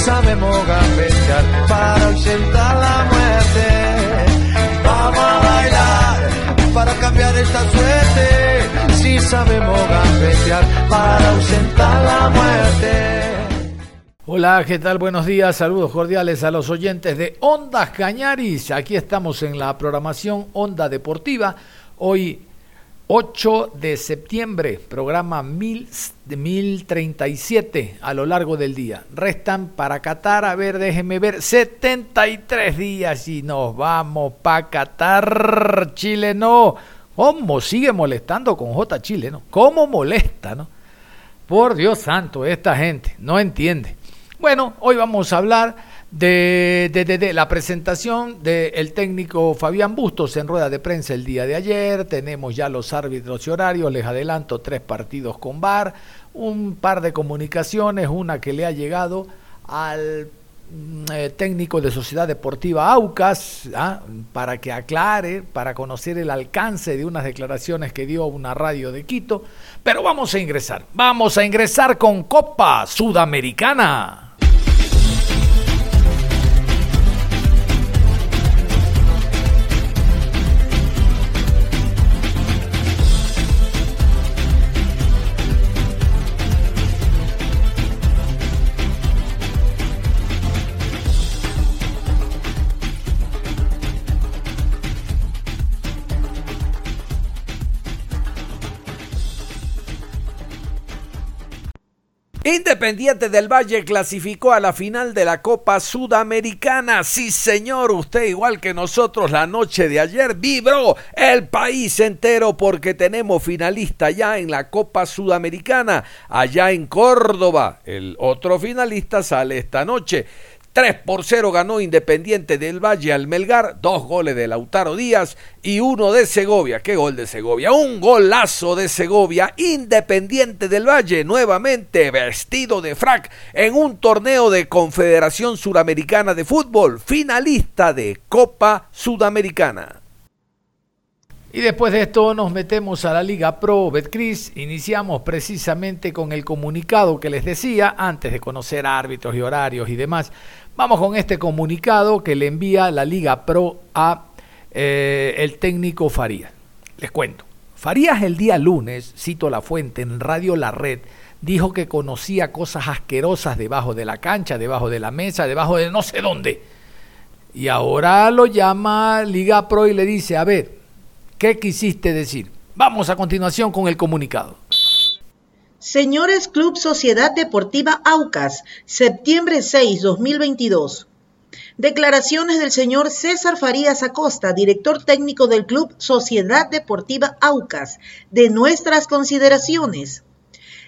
Sabemos gambetear para ausentar la muerte. Vamos a bailar para cambiar esta suerte. Si sabemos gambetear para ausentar la muerte. Hola, ¿qué tal? Buenos días, saludos cordiales a los oyentes de Ondas Cañaris. Aquí estamos en la programación Onda Deportiva. Hoy 8 de septiembre, programa 1037 a lo largo del día. Restan para Qatar, a ver, déjenme ver, 73 días y nos vamos para Qatar. Chile no. ¿Cómo sigue molestando con J Chile, no? ¿Cómo molesta, no? Por Dios santo, esta gente no entiende. Bueno, hoy vamos a hablar de, la presentación del técnico Fabián Bustos en rueda de prensa el día de ayer. Tenemos ya los árbitros y horarios, les adelanto tres partidos con VAR, un par de comunicaciones, una que le ha llegado al mm, eh, técnico de Sociedad Deportiva Aucas, ¿ah? para que aclare, para conocer el alcance de unas declaraciones que dio una radio de Quito. Pero vamos a ingresar, vamos a ingresar con Copa Sudamericana. Independiente del Valle clasificó a la final de la Copa Sudamericana. Sí, señor, usted igual que nosotros la noche de ayer vibró el país entero porque tenemos finalista ya en la Copa Sudamericana, allá en Córdoba. El otro finalista sale esta noche. 3 por 0 ganó Independiente del Valle al Melgar, dos goles de Lautaro Díaz y uno de Segovia. ¿Qué gol de Segovia? Un golazo de Segovia. Independiente del Valle nuevamente vestido de frac en un torneo de Confederación Suramericana de Fútbol, finalista de Copa Sudamericana. Y después de esto nos metemos a la Liga Pro Betcris. Iniciamos precisamente con el comunicado que les decía antes de conocer árbitros y horarios y demás. Vamos con este comunicado que le envía la Liga Pro a eh, el técnico Farías. Les cuento. Farías el día lunes, cito la fuente en Radio La Red, dijo que conocía cosas asquerosas debajo de la cancha, debajo de la mesa, debajo de no sé dónde. Y ahora lo llama Liga Pro y le dice, a ver, ¿qué quisiste decir? Vamos a continuación con el comunicado. Señores Club Sociedad Deportiva Aucas, septiembre 6, 2022. Declaraciones del señor César Farías Acosta, director técnico del Club Sociedad Deportiva Aucas, de nuestras consideraciones.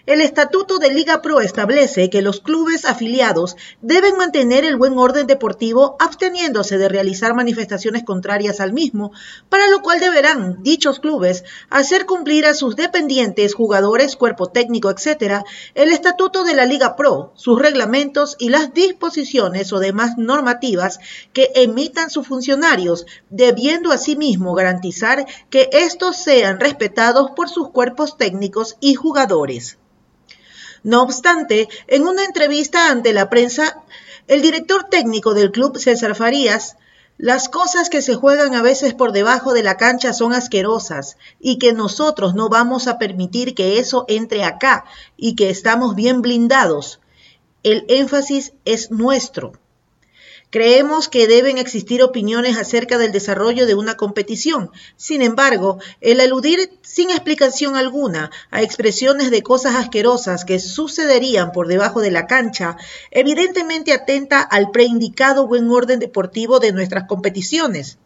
El Estatuto de Liga Pro establece que los clubes afiliados deben mantener el buen orden deportivo absteniéndose de realizar manifestaciones contrarias al mismo, para lo cual deberán dichos clubes hacer cumplir a sus dependientes, jugadores, cuerpo técnico, etc., el Estatuto de la Liga Pro, sus reglamentos y las disposiciones o demás normativas que emitan sus funcionarios, debiendo asimismo garantizar que estos sean respetados por sus cuerpos técnicos y jugadores. No obstante, en una entrevista ante la prensa, el director técnico del club, César Farías, las cosas que se juegan a veces por debajo de la cancha son asquerosas y que nosotros no vamos a permitir que eso entre acá y que estamos bien blindados. El énfasis es nuestro. Creemos que deben existir opiniones acerca del desarrollo de una competición. Sin embargo, el aludir sin explicación alguna a expresiones de cosas asquerosas que sucederían por debajo de la cancha, evidentemente atenta al preindicado buen orden deportivo de nuestras competiciones.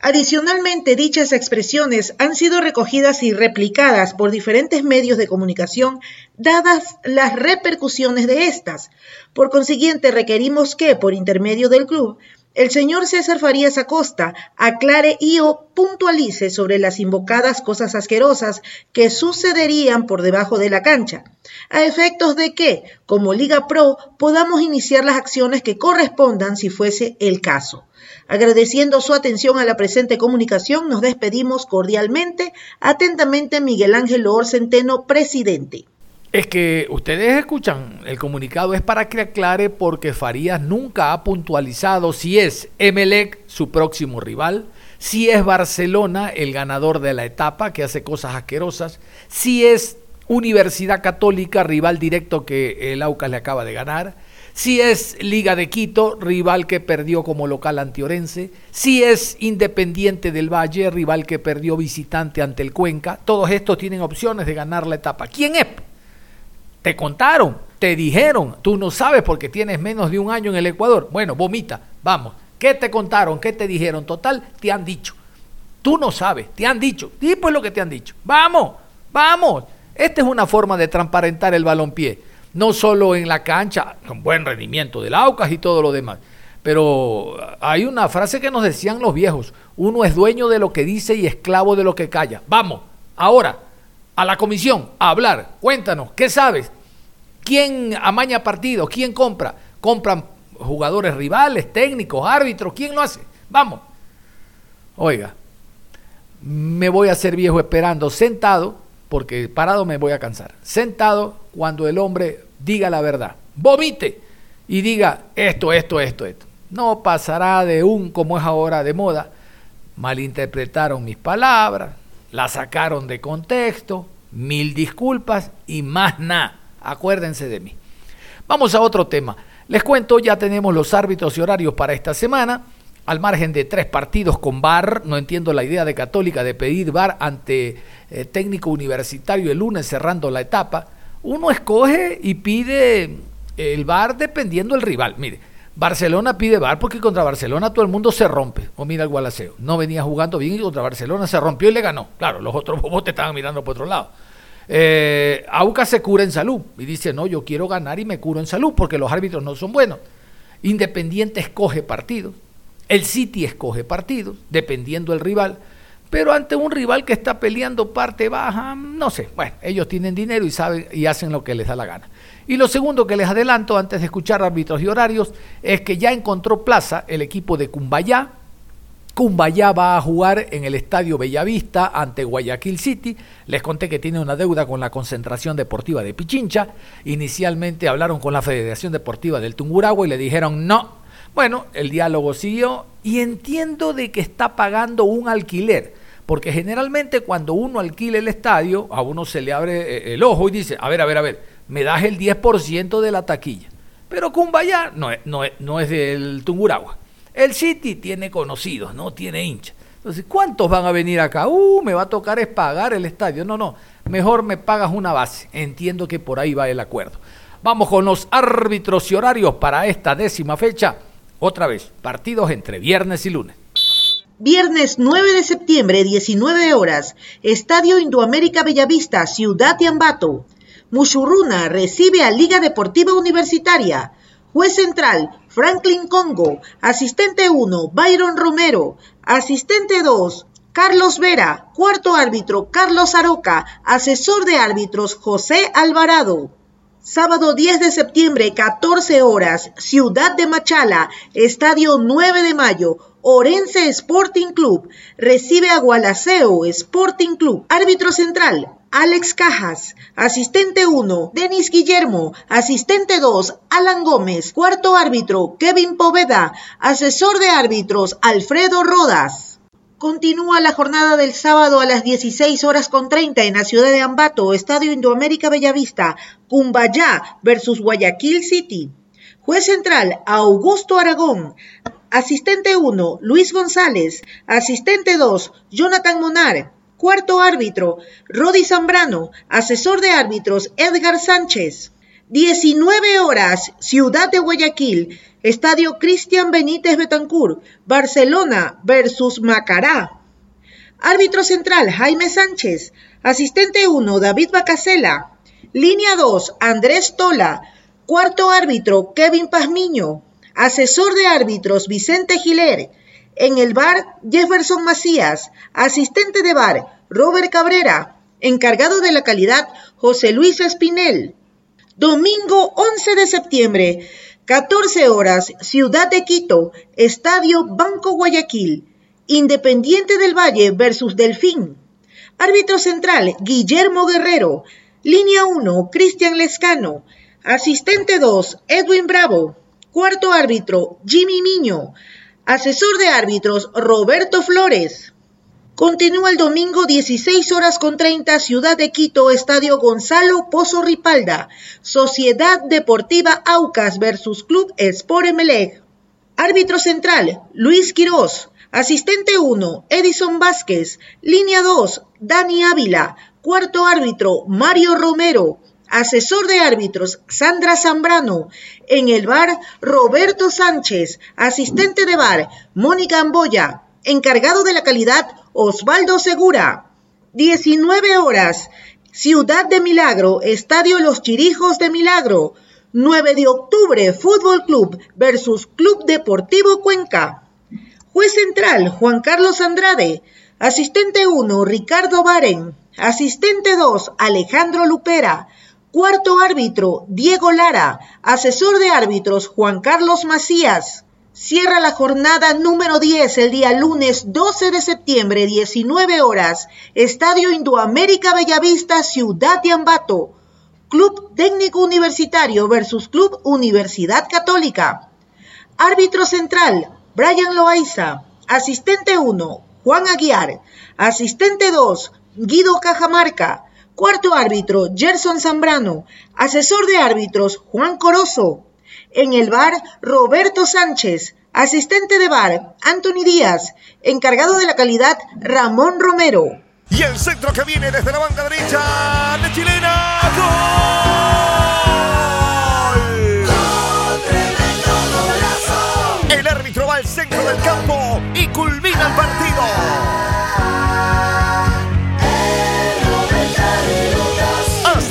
Adicionalmente, dichas expresiones han sido recogidas y replicadas por diferentes medios de comunicación, dadas las repercusiones de estas. Por consiguiente, requerimos que, por intermedio del club, el señor César Farías Acosta aclare y o puntualice sobre las invocadas cosas asquerosas que sucederían por debajo de la cancha, a efectos de que, como Liga Pro, podamos iniciar las acciones que correspondan si fuese el caso. Agradeciendo su atención a la presente comunicación, nos despedimos cordialmente. Atentamente, Miguel Ángel Loor Centeno, presidente. Es que ustedes escuchan, el comunicado es para que aclare porque Farías nunca ha puntualizado si es Emelec su próximo rival, si es Barcelona el ganador de la etapa que hace cosas asquerosas, si es Universidad Católica rival directo que el Aucas le acaba de ganar, si es Liga de Quito, rival que perdió como local ante Orense, si es Independiente del Valle, rival que perdió visitante ante el Cuenca, todos estos tienen opciones de ganar la etapa. ¿Quién es? Te contaron, te dijeron, tú no sabes porque tienes menos de un año en el Ecuador. Bueno, vomita, vamos. ¿Qué te contaron? ¿Qué te dijeron? Total, te han dicho. Tú no sabes, te han dicho. Y pues lo que te han dicho. Vamos, vamos. Esta es una forma de transparentar el balompié no solo en la cancha, con buen rendimiento del Aucas y todo lo demás. Pero hay una frase que nos decían los viejos, uno es dueño de lo que dice y esclavo de lo que calla. Vamos, ahora, a la comisión, a hablar, cuéntanos, ¿qué sabes? ¿Quién amaña partidos? ¿Quién compra? ¿Compran jugadores rivales, técnicos, árbitros? ¿Quién lo hace? Vamos. Oiga, me voy a hacer viejo esperando sentado, porque parado me voy a cansar. Sentado cuando el hombre diga la verdad. Vomite y diga esto, esto, esto, esto. No pasará de un, como es ahora de moda, malinterpretaron mis palabras, la sacaron de contexto, mil disculpas y más nada. Acuérdense de mí. Vamos a otro tema. Les cuento, ya tenemos los árbitros y horarios para esta semana. Al margen de tres partidos con VAR, no entiendo la idea de Católica de pedir VAR ante eh, técnico universitario el lunes cerrando la etapa uno escoge y pide el bar dependiendo del rival. Mire, Barcelona pide bar porque contra Barcelona todo el mundo se rompe. O mira el Gualaceo. No venía jugando bien y contra Barcelona se rompió y le ganó. Claro, los otros bobos te estaban mirando por otro lado. Eh, Auca se cura en salud y dice, no, yo quiero ganar y me curo en salud porque los árbitros no son buenos. Independiente escoge partidos. El City escoge partidos, dependiendo del rival. Pero ante un rival que está peleando parte baja, no sé. Bueno, ellos tienen dinero y saben y hacen lo que les da la gana. Y lo segundo que les adelanto antes de escuchar árbitros y horarios es que ya encontró plaza el equipo de Cumbayá. Cumbayá va a jugar en el Estadio Bellavista ante Guayaquil City. Les conté que tiene una deuda con la Concentración Deportiva de Pichincha. Inicialmente hablaron con la Federación Deportiva del Tunguragua y le dijeron no. Bueno, el diálogo siguió y entiendo de que está pagando un alquiler porque generalmente cuando uno alquila el estadio, a uno se le abre eh, el ojo y dice, a ver, a ver, a ver, me das el 10% de la taquilla. Pero Cumbayá no no, no es del Tunguragua. El City tiene conocidos, no tiene hinchas. Entonces, ¿cuántos van a venir acá? Uh, me va a tocar es pagar el estadio. No, no, mejor me pagas una base. Entiendo que por ahí va el acuerdo. Vamos con los árbitros y horarios para esta décima fecha. Otra vez, partidos entre viernes y lunes. Viernes 9 de septiembre, 19 horas, Estadio Indoamérica Bellavista, Ciudad de Ambato. Mushuruna recibe a Liga Deportiva Universitaria. Juez central, Franklin Congo. Asistente 1, Byron Romero. Asistente 2, Carlos Vera. Cuarto árbitro, Carlos Aroca. Asesor de árbitros, José Alvarado. Sábado 10 de septiembre, 14 horas, Ciudad de Machala, Estadio 9 de Mayo, Orense Sporting Club recibe a Gualaceo Sporting Club. Árbitro central, Alex Cajas. Asistente 1, Denis Guillermo. Asistente 2, Alan Gómez. Cuarto árbitro, Kevin Poveda. Asesor de árbitros, Alfredo Rodas. Continúa la jornada del sábado a las 16 horas con 30 en la ciudad de Ambato, Estadio Indoamérica Bellavista, Cumbayá versus Guayaquil City. Juez central, Augusto Aragón. Asistente 1, Luis González. Asistente 2, Jonathan Monar. Cuarto árbitro, Rodi Zambrano. Asesor de árbitros, Edgar Sánchez. 19 horas, Ciudad de Guayaquil. Estadio Cristian Benítez Betancur. Barcelona versus Macará. Árbitro central, Jaime Sánchez. Asistente 1, David Bacasela. Línea 2, Andrés Tola. Cuarto árbitro, Kevin Pazmiño. Asesor de árbitros, Vicente Giler. En el bar, Jefferson Macías. Asistente de bar, Robert Cabrera. Encargado de la calidad, José Luis Espinel. Domingo 11 de septiembre, 14 horas, Ciudad de Quito, Estadio Banco Guayaquil. Independiente del Valle versus Delfín. Árbitro central, Guillermo Guerrero. Línea 1, Cristian Lescano. Asistente 2, Edwin Bravo. Cuarto árbitro, Jimmy Miño. Asesor de árbitros, Roberto Flores. Continúa el domingo 16 horas con 30, Ciudad de Quito, Estadio Gonzalo Pozo Ripalda. Sociedad Deportiva Aucas versus Club Sport Emelec. Árbitro central, Luis Quirós. Asistente 1, Edison Vázquez. Línea 2, Dani Ávila. Cuarto árbitro, Mario Romero. Asesor de árbitros, Sandra Zambrano. En el bar, Roberto Sánchez. Asistente de bar, Mónica Amboya. Encargado de la calidad, Osvaldo Segura. 19 horas. Ciudad de Milagro, Estadio Los Chirijos de Milagro. 9 de octubre, Fútbol Club versus Club Deportivo Cuenca. Juez central, Juan Carlos Andrade. Asistente 1, Ricardo Baren. Asistente 2, Alejandro Lupera. Cuarto árbitro, Diego Lara. Asesor de árbitros, Juan Carlos Macías. Cierra la jornada número 10 el día lunes 12 de septiembre, 19 horas. Estadio Indoamérica Bellavista, Ciudad de Ambato. Club Técnico Universitario versus Club Universidad Católica. Árbitro central, Brian Loaiza. Asistente 1, Juan Aguiar. Asistente 2, Guido Cajamarca. Cuarto árbitro, Gerson Zambrano. Asesor de árbitros, Juan Corozo. En el bar, Roberto Sánchez. Asistente de bar, Anthony Díaz. Encargado de la calidad, Ramón Romero. Y el centro que viene desde la banda derecha de Chilena. ¡Gol! El árbitro va al centro del campo y culmina el partido.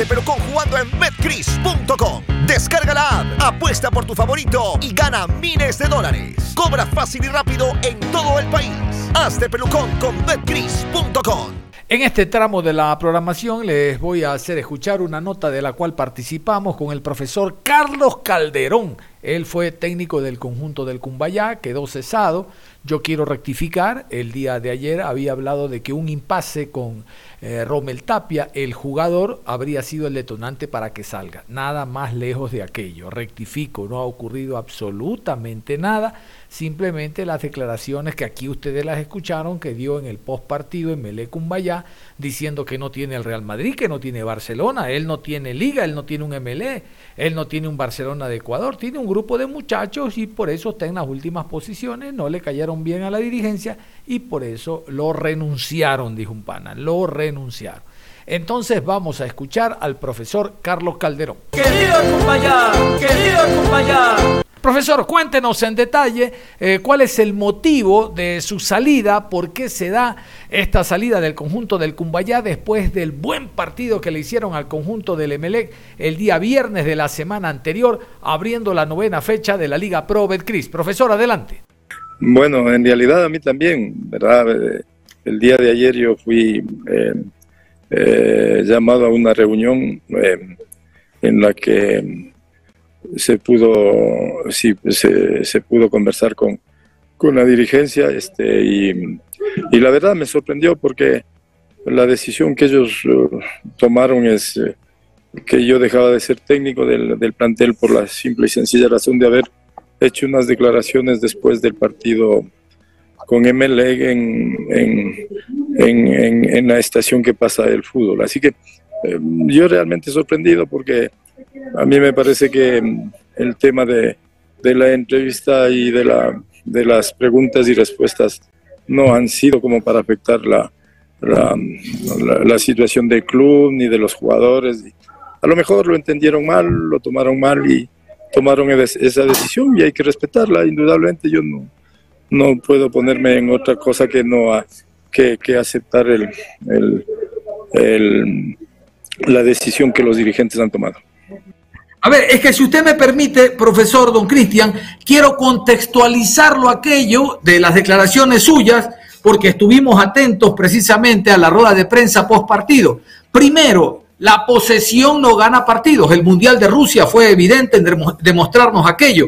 Pero con jugando en betcris.com. Descarga la app, apuesta por tu favorito y gana miles de dólares. Cobra fácil y rápido en todo el país. Hazte pelucón con betcris.com. En este tramo de la programación les voy a hacer escuchar una nota de la cual participamos con el profesor Carlos Calderón. Él fue técnico del conjunto del Cumbayá, quedó cesado. Yo quiero rectificar, el día de ayer había hablado de que un impasse con eh, Romel Tapia, el jugador, habría sido el detonante para que salga. Nada más lejos de aquello. Rectifico, no ha ocurrido absolutamente nada. Simplemente las declaraciones que aquí ustedes las escucharon que dio en el post partido en Melé Cumbayá diciendo que no tiene el Real Madrid, que no tiene Barcelona, él no tiene Liga, él no tiene un MLE, él no tiene un Barcelona de Ecuador, tiene un grupo de muchachos y por eso está en las últimas posiciones, no le cayeron bien a la dirigencia y por eso lo renunciaron, dijo un pana, lo renunciaron. Entonces vamos a escuchar al profesor Carlos Calderón. Querido querido compañero. Profesor, cuéntenos en detalle eh, cuál es el motivo de su salida, por qué se da esta salida del conjunto del Cumbayá después del buen partido que le hicieron al conjunto del Emelec el día viernes de la semana anterior, abriendo la novena fecha de la Liga Pro Betcris. Profesor, adelante. Bueno, en realidad a mí también, ¿verdad? Eh, el día de ayer yo fui eh, llamado a una reunión en la que se pudo, sí, se, se pudo conversar con, con la dirigencia este, y, y, la verdad me sorprendió porque la decisión que ellos tomaron es eh, que yo dejaba de ser técnico del, del, plantel por la simple y sencilla razón de haber hecho unas declaraciones después del partido con MLEG en, en, en, en, la estación que pasa el fútbol. Así que eh, yo realmente sorprendido porque a mí me parece que mm, el tema de, de la entrevista y de, la, de las preguntas y respuestas no han sido como para afectar la, la, la, situación del club ni de los jugadores. A lo mejor lo entendieron mal, lo tomaron mal y tomaron esa decisión y hay que respetarla. Indudablemente yo no, no puedo ponerme en otra cosa que no que, que aceptar el, el, el, la decisión que los dirigentes han tomado. A ver, es que si usted me permite, profesor Don Cristian, quiero contextualizarlo aquello de las declaraciones suyas, porque estuvimos atentos precisamente a la rueda de prensa post partido. Primero, la posesión no gana partidos. El Mundial de Rusia fue evidente en demostrarnos aquello.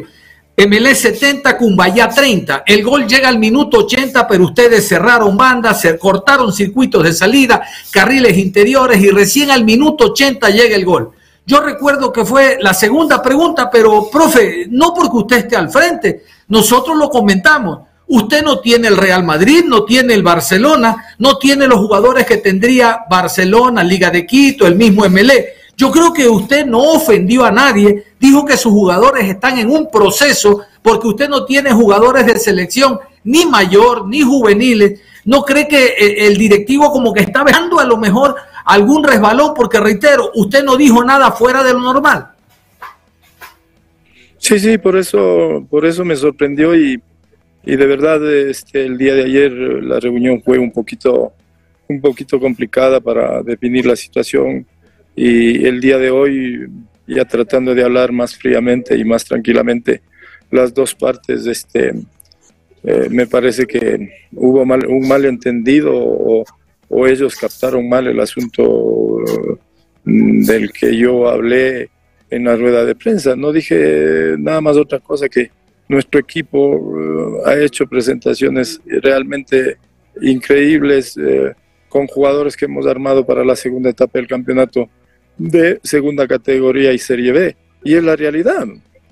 MLS 70, Cumbayá 30. El gol llega al minuto 80, pero ustedes cerraron bandas, se cortaron circuitos de salida, carriles interiores y recién al minuto 80 llega el gol. Yo recuerdo que fue la segunda pregunta, pero profe, no porque usted esté al frente, nosotros lo comentamos. Usted no tiene el Real Madrid, no tiene el Barcelona, no tiene los jugadores que tendría Barcelona, Liga de Quito, el mismo MLE. Yo creo que usted no ofendió a nadie, dijo que sus jugadores están en un proceso porque usted no tiene jugadores de selección ni mayor ni juveniles. ¿No cree que eh, el directivo como que está dejando a lo mejor algún resbalón? Porque reitero, usted no dijo nada fuera de lo normal. Sí, sí, por eso, por eso me sorprendió y, y de verdad este, el día de ayer la reunión fue un poquito, un poquito complicada para definir la situación y el día de hoy ya tratando de hablar más fríamente y más tranquilamente las dos partes este eh, me parece que hubo un malentendido o, o ellos captaron mal el asunto mm, del que yo hablé en la rueda de prensa. No dije nada más otra cosa que nuestro equipo eh, ha hecho presentaciones realmente increíbles eh, con jugadores que hemos armado para la segunda etapa del campeonato de segunda categoría y Serie B. Y es la realidad,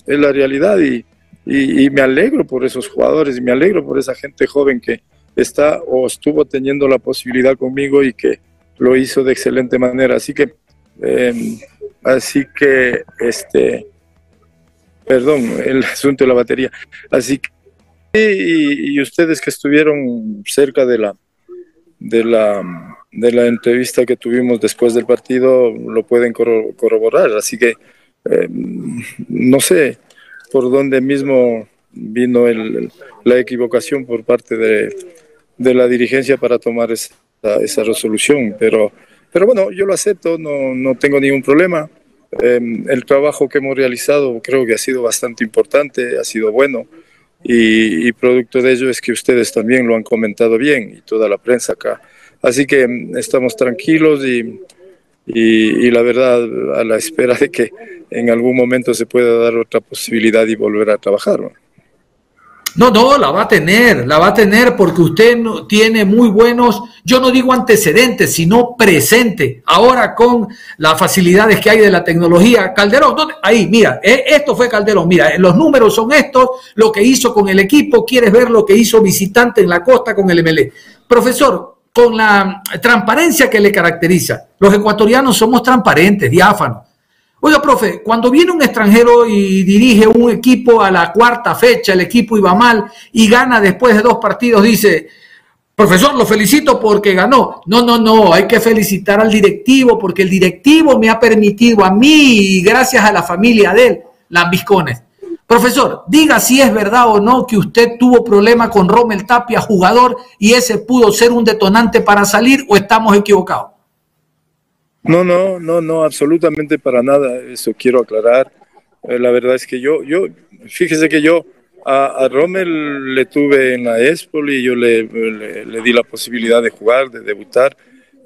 es la realidad y, y, me alegro por esos jugadores y me alegro por esa gente joven que está o estuvo teniendo la posibilidad conmigo y que lo hizo de excelente manera. Así que, em, así que, este, perdón, el asunto de la batería. Así que, y, y ustedes que estuvieron cerca de la, de la de la entrevista que tuvimos después del partido lo pueden corroborar. Así que eh, no sé por dónde mismo vino la equivocación por parte de, la dirigencia para tomar esa, esa, resolución. Pero, pero bueno, yo lo acepto, no, no tengo ningún problema. Eh, el trabajo que hemos realizado creo que ha sido bastante importante, ha sido bueno. Y, producto de ello es que ustedes también lo han comentado bien y toda la prensa acá Así que mm, estamos tranquilos y, y, la verdad a la espera de que en algún momento se pueda dar otra posibilidad y volver a trabajar. No, la va a tener, la va a tener porque usted tiene muy buenos, yo no digo antecedentes, sino presente. Ahora con las facilidades que hay de la tecnología. Calderón, ahí, mira, eh, esto fue Calderón, mira, los números son estos, lo que hizo con el equipo, quieres ver lo que hizo visitante en la costa con el MLE. Profesor, con la transparencia que le caracteriza. Los ecuatorianos somos transparentes, diáfanos. Oiga, profe, cuando viene un extranjero y dirige un equipo a la cuarta fecha, el equipo iba mal y gana después de dos partidos, dice, profesor, lo felicito porque ganó. No, no, no, hay que felicitar al directivo porque el directivo me ha permitido a mí, y gracias a la familia de él, las biscones. Profesor, diga si es verdad o no que usted tuvo problema con Rommel Tapia, jugador, y ese pudo ser un detonante para salir o estamos equivocados. No, no, no, no, absolutamente para nada. Eso quiero aclarar. Eh, la verdad es que yo, yo, fíjese que yo a, Rommel le tuve en la Espoli y yo le, le, di la posibilidad de jugar, de debutar.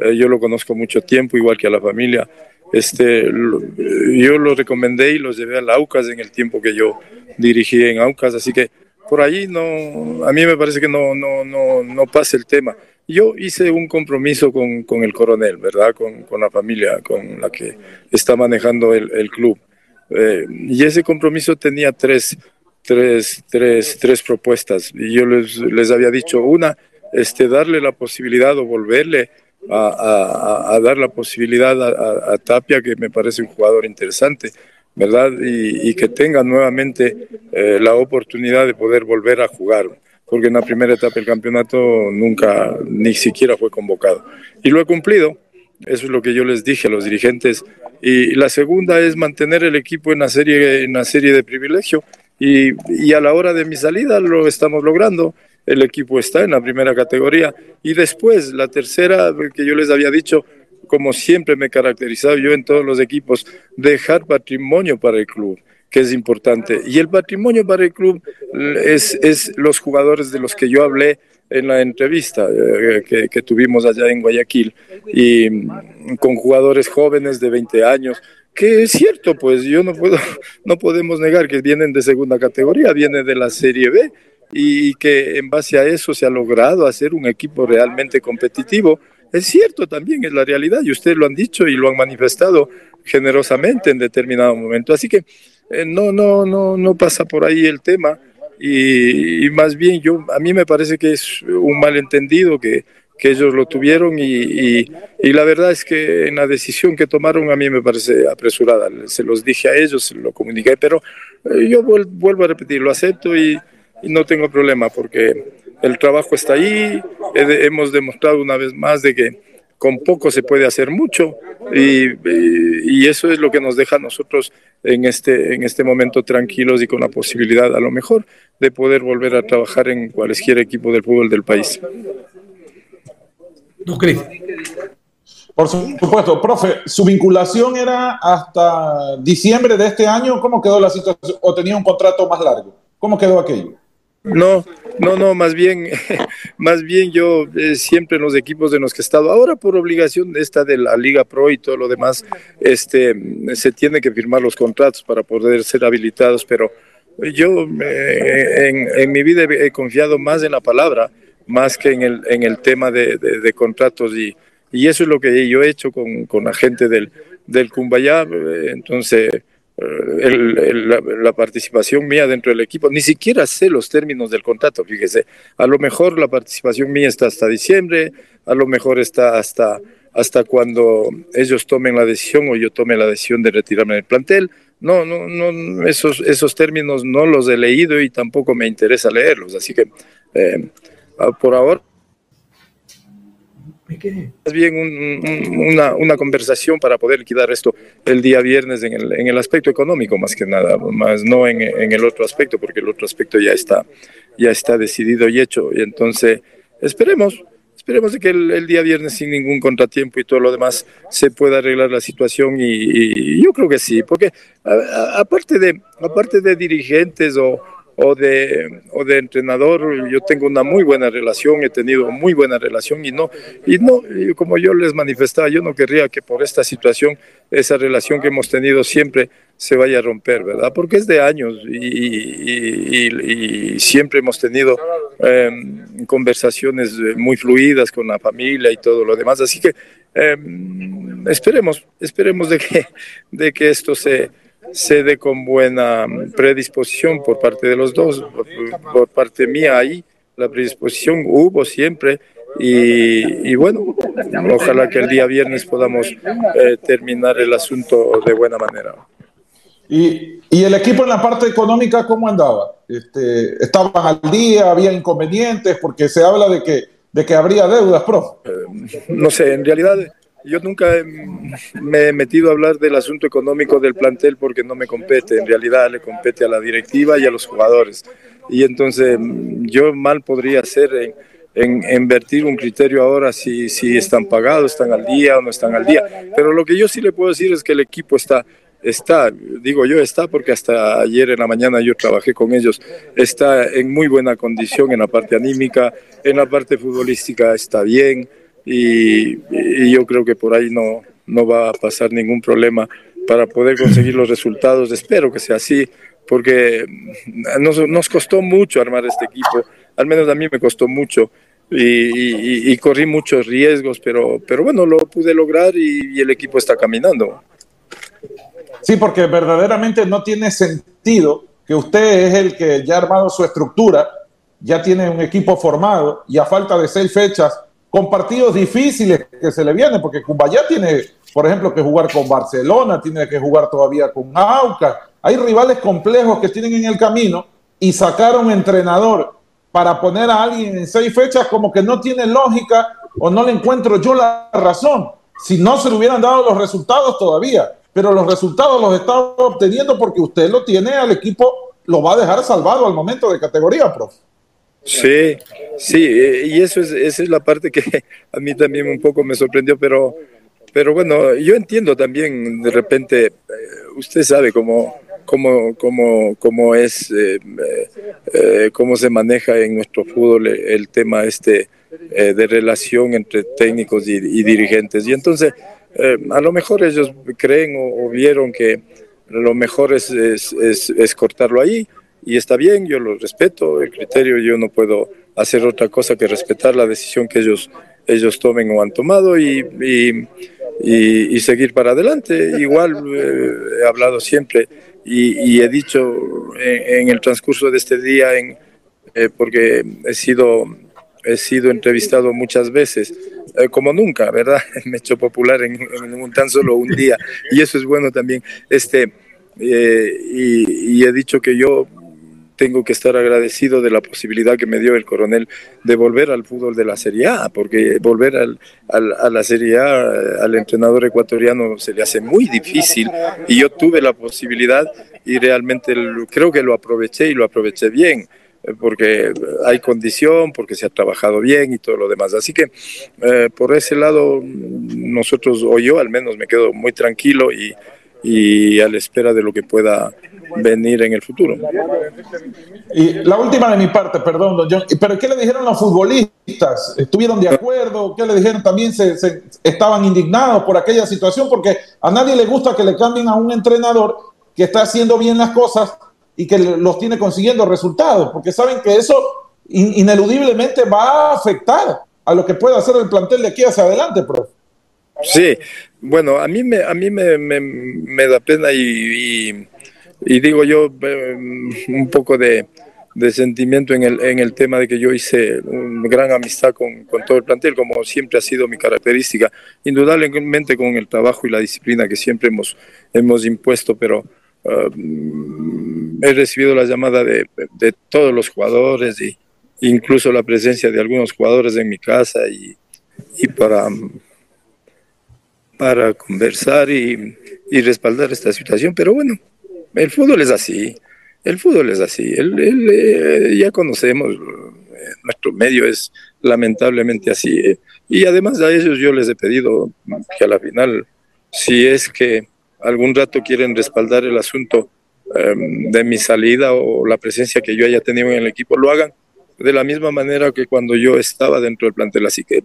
Eh, yo lo conozco mucho tiempo, igual que a la familia. Este, yo lo recomendé y los llevé a Aucas en el tiempo que yo dirigí en Aucas, así que por ahí no, a mí me parece que no, no, no, no pasa el tema. Yo hice un compromiso con, con el coronel, ¿verdad? Con, con, la familia con la que está manejando el, el club. Eh, y ese compromiso tenía tres, tres, tres, tres propuestas. Y yo les, les había dicho, una, este, darle la posibilidad o volverle a, dar la posibilidad a, Tapia, que me parece un jugador interesante, ¿verdad? Y, que tengan nuevamente eh, la oportunidad de poder volver a jugar, porque en la primera etapa del campeonato nunca, ni siquiera fue convocado. Y lo he cumplido, eso es lo que yo les dije a los dirigentes. Y, la segunda es mantener el equipo en una serie, en una serie de privilegio. Y, y a la hora de mi salida lo estamos logrando el equipo está en la primera categoría. Y después, la tercera, que yo les había dicho, como siempre me he caracterizado yo en todos los equipos, dejar patrimonio para el club que es importante. Y el patrimonio para el club es, es los jugadores de los que yo hablé en la entrevista eh, que, que, tuvimos allá en Guayaquil, y mm, con jugadores jóvenes de 20 años, que es cierto, pues yo no puedo, no podemos negar que vienen de segunda categoría, vienen de la Serie B, y que en base a eso se ha logrado hacer un equipo realmente competitivo es cierto también, es la realidad, y ustedes lo han dicho y lo han manifestado generosamente en determinado momento. Así que eh, no, no, no, no pasa por ahí el tema. Y, más bien yo a mí me parece que es un malentendido que, que ellos lo tuvieron y, y, la verdad es que en la decisión que tomaron a mí me parece apresurada. Se los dije a ellos, se lo comuniqué, pero eh, yo vuelvo a repetir, lo acepto y, no tengo problema porque el trabajo está ahí, hemos demostrado una vez más de que con poco se puede hacer mucho y, y, eso es lo que nos deja a nosotros en este, en este momento tranquilos y con la posibilidad a lo mejor de poder volver a trabajar en cualquier equipo del fútbol del país. Por supuesto, profe, su vinculación era hasta diciembre de este año. ¿Cómo quedó la situación? ¿O tenía un contrato más largo? ¿Cómo quedó aquello? No, no, no, más bien, más bien yo eh, siempre en los equipos de los que he estado, ahora por obligación esta de la Liga Pro y todo lo demás, este, se tiene que firmar los contratos para poder ser habilitados, pero yo eh, en, en, mi vida he confiado más en la palabra, más que en el, en el tema de, de, contratos y, y, eso es lo que yo he hecho con, con la gente del, del Cumbayá, entonces el, la, participación mía dentro del equipo, ni siquiera sé los términos del contrato, fíjese, a lo mejor la participación mía está hasta diciembre, a lo mejor está hasta, hasta cuando ellos tomen la decisión o yo tome la decisión de retirarme del plantel. No, no, no, esos, esos términos no los he leído y tampoco me interesa leerlos, así que eh, por ahora más bien una, una, conversación para poder liquidar esto el día viernes en el, en el aspecto económico, más que nada, más no en, en, el otro aspecto, porque el otro aspecto ya está, ya está decidido y hecho. Y entonces, esperemos, esperemos de que el, día viernes sin ningún contratiempo y todo lo demás se pueda arreglar la situación y, yo creo que sí, porque aparte de, aparte de dirigentes o o de, o de entrenador, yo tengo una muy buena relación, he tenido muy buena relación y no, y no, como yo les manifestaba, yo no querría que por esta situación esa relación que hemos tenido siempre se vaya a romper, ¿verdad? Porque es de años y, siempre hemos tenido em, conversaciones muy fluidas con la familia y todo lo demás, así que em, esperemos, esperemos de que, de que esto se se dé con buena predisposición por parte de los dos, por, parte mía ahí, la predisposición hubo siempre y, bueno, ojalá que el día viernes podamos eh, terminar el asunto de buena manera. ¿Y, ¿Y, el equipo en la parte económica cómo andaba? Este, ¿Estaban al día? ¿Había inconvenientes? Porque se habla de que, de que habría deudas, profe. Eh, no sé, en realidad yo nunca me he metido a hablar del asunto económico del plantel porque no me compete, en realidad le compete a la directiva y a los jugadores. Y entonces yo mal podría hacer en, invertir un criterio ahora si, si están pagados, están al día o no están al día. Pero lo que yo sí le puedo decir es que el equipo está, está, digo yo está porque hasta ayer en la mañana yo trabajé con ellos, está en muy buena condición en la parte anímica, en la parte futbolística está bien y, yo creo que por ahí no, no va a pasar ningún problema para poder conseguir los resultados. Espero que sea así, porque nos, nos costó mucho armar este equipo, al menos a mí me costó mucho. Y, corrí muchos riesgos, pero, pero bueno, lo pude lograr y, el equipo está caminando. Sí, porque verdaderamente no tiene sentido que usted es el que ya ha armado su estructura, ya tiene un equipo formado y a falta de seis fechas con partidos difíciles que se le vienen, porque Cumbayá tiene por ejemplo, que jugar con Barcelona, tiene que jugar todavía con Auca. Hay rivales complejos que tienen en el camino y sacar a un entrenador para poner a alguien en seis fechas como que no tiene lógica o no le encuentro yo la razón. Si no se le hubieran dado los resultados todavía, pero los resultados los está obteniendo porque usted lo tiene al equipo, lo va a dejar salvado al momento de categoría, profe. Sí, sí, eh, y eso es, esa es la parte que a mí también un poco me sorprendió, pero, pero bueno, yo entiendo también de repente, eh, usted sabe cómo, cómo, cómo, cómo es, eh, cómo se maneja en nuestro fútbol el tema este de relación entre técnicos y, dirigentes. Y entonces, a lo mejor ellos creen o, vieron que lo mejor es, es cortarlo ahí y está bien, yo lo respeto, el criterio, yo no puedo hacer otra cosa que respetar la decisión que ellos, ellos tomen o han tomado y, y, seguir para adelante. Igual eh, he hablado siempre y, he dicho en, el transcurso de este día, en, eh, porque he sido, he sido entrevistado muchas veces, eh, como nunca, ¿verdad? Me he hecho popular en, tan solo un día y eso es bueno también. Este, y he dicho que yo tengo que estar agradecido de la posibilidad que me dio el coronel de volver al fútbol de la Serie A, porque volver al, a la Serie A al entrenador ecuatoriano se le hace muy difícil y yo tuve la posibilidad y realmente creo que lo aproveché y lo aproveché bien eh, porque hay condición, porque se ha trabajado bien y todo lo demás. Así que eh, por ese lado nosotros, o yo al menos, me quedo muy tranquilo y, y a la espera de lo que pueda venir en el futuro. Y la última de mi parte, perdón, don John, pero ¿qué le dijeron los futbolistas? ¿Estuvieron de acuerdo? ¿Qué le dijeron? También se, estaban indignados por aquella situación porque a nadie le gusta que le cambien a un entrenador que está haciendo bien las cosas y que los tiene consiguiendo resultados, porque saben que eso ineludiblemente va a afectar a lo que puede hacer el plantel de aquí hacia adelante, profe. Sí, bueno, a mí me, a mí me, me, da pena y, y, digo yo em, un poco de, de, sentimiento en el, en el tema de que yo hice una gran amistad con, con, todo el plantel, como siempre ha sido mi característica, indudablemente con el trabajo y la disciplina que siempre hemos, hemos impuesto, pero em, he recibido la llamada de, de todos los jugadores y incluso la presencia de algunos jugadores en mi casa y, y para para conversar y, respaldar esta situación. Pero bueno, el fútbol es así, el fútbol es así, eh, ya conocemos, eh, nuestro medio es lamentablemente así. Eh, y además a ellos yo les he pedido que a la final, si es que algún rato quieren respaldar el asunto em, de mi salida o la presencia que yo haya tenido en el equipo, lo hagan de la misma manera que cuando yo estaba dentro del plantel. Así que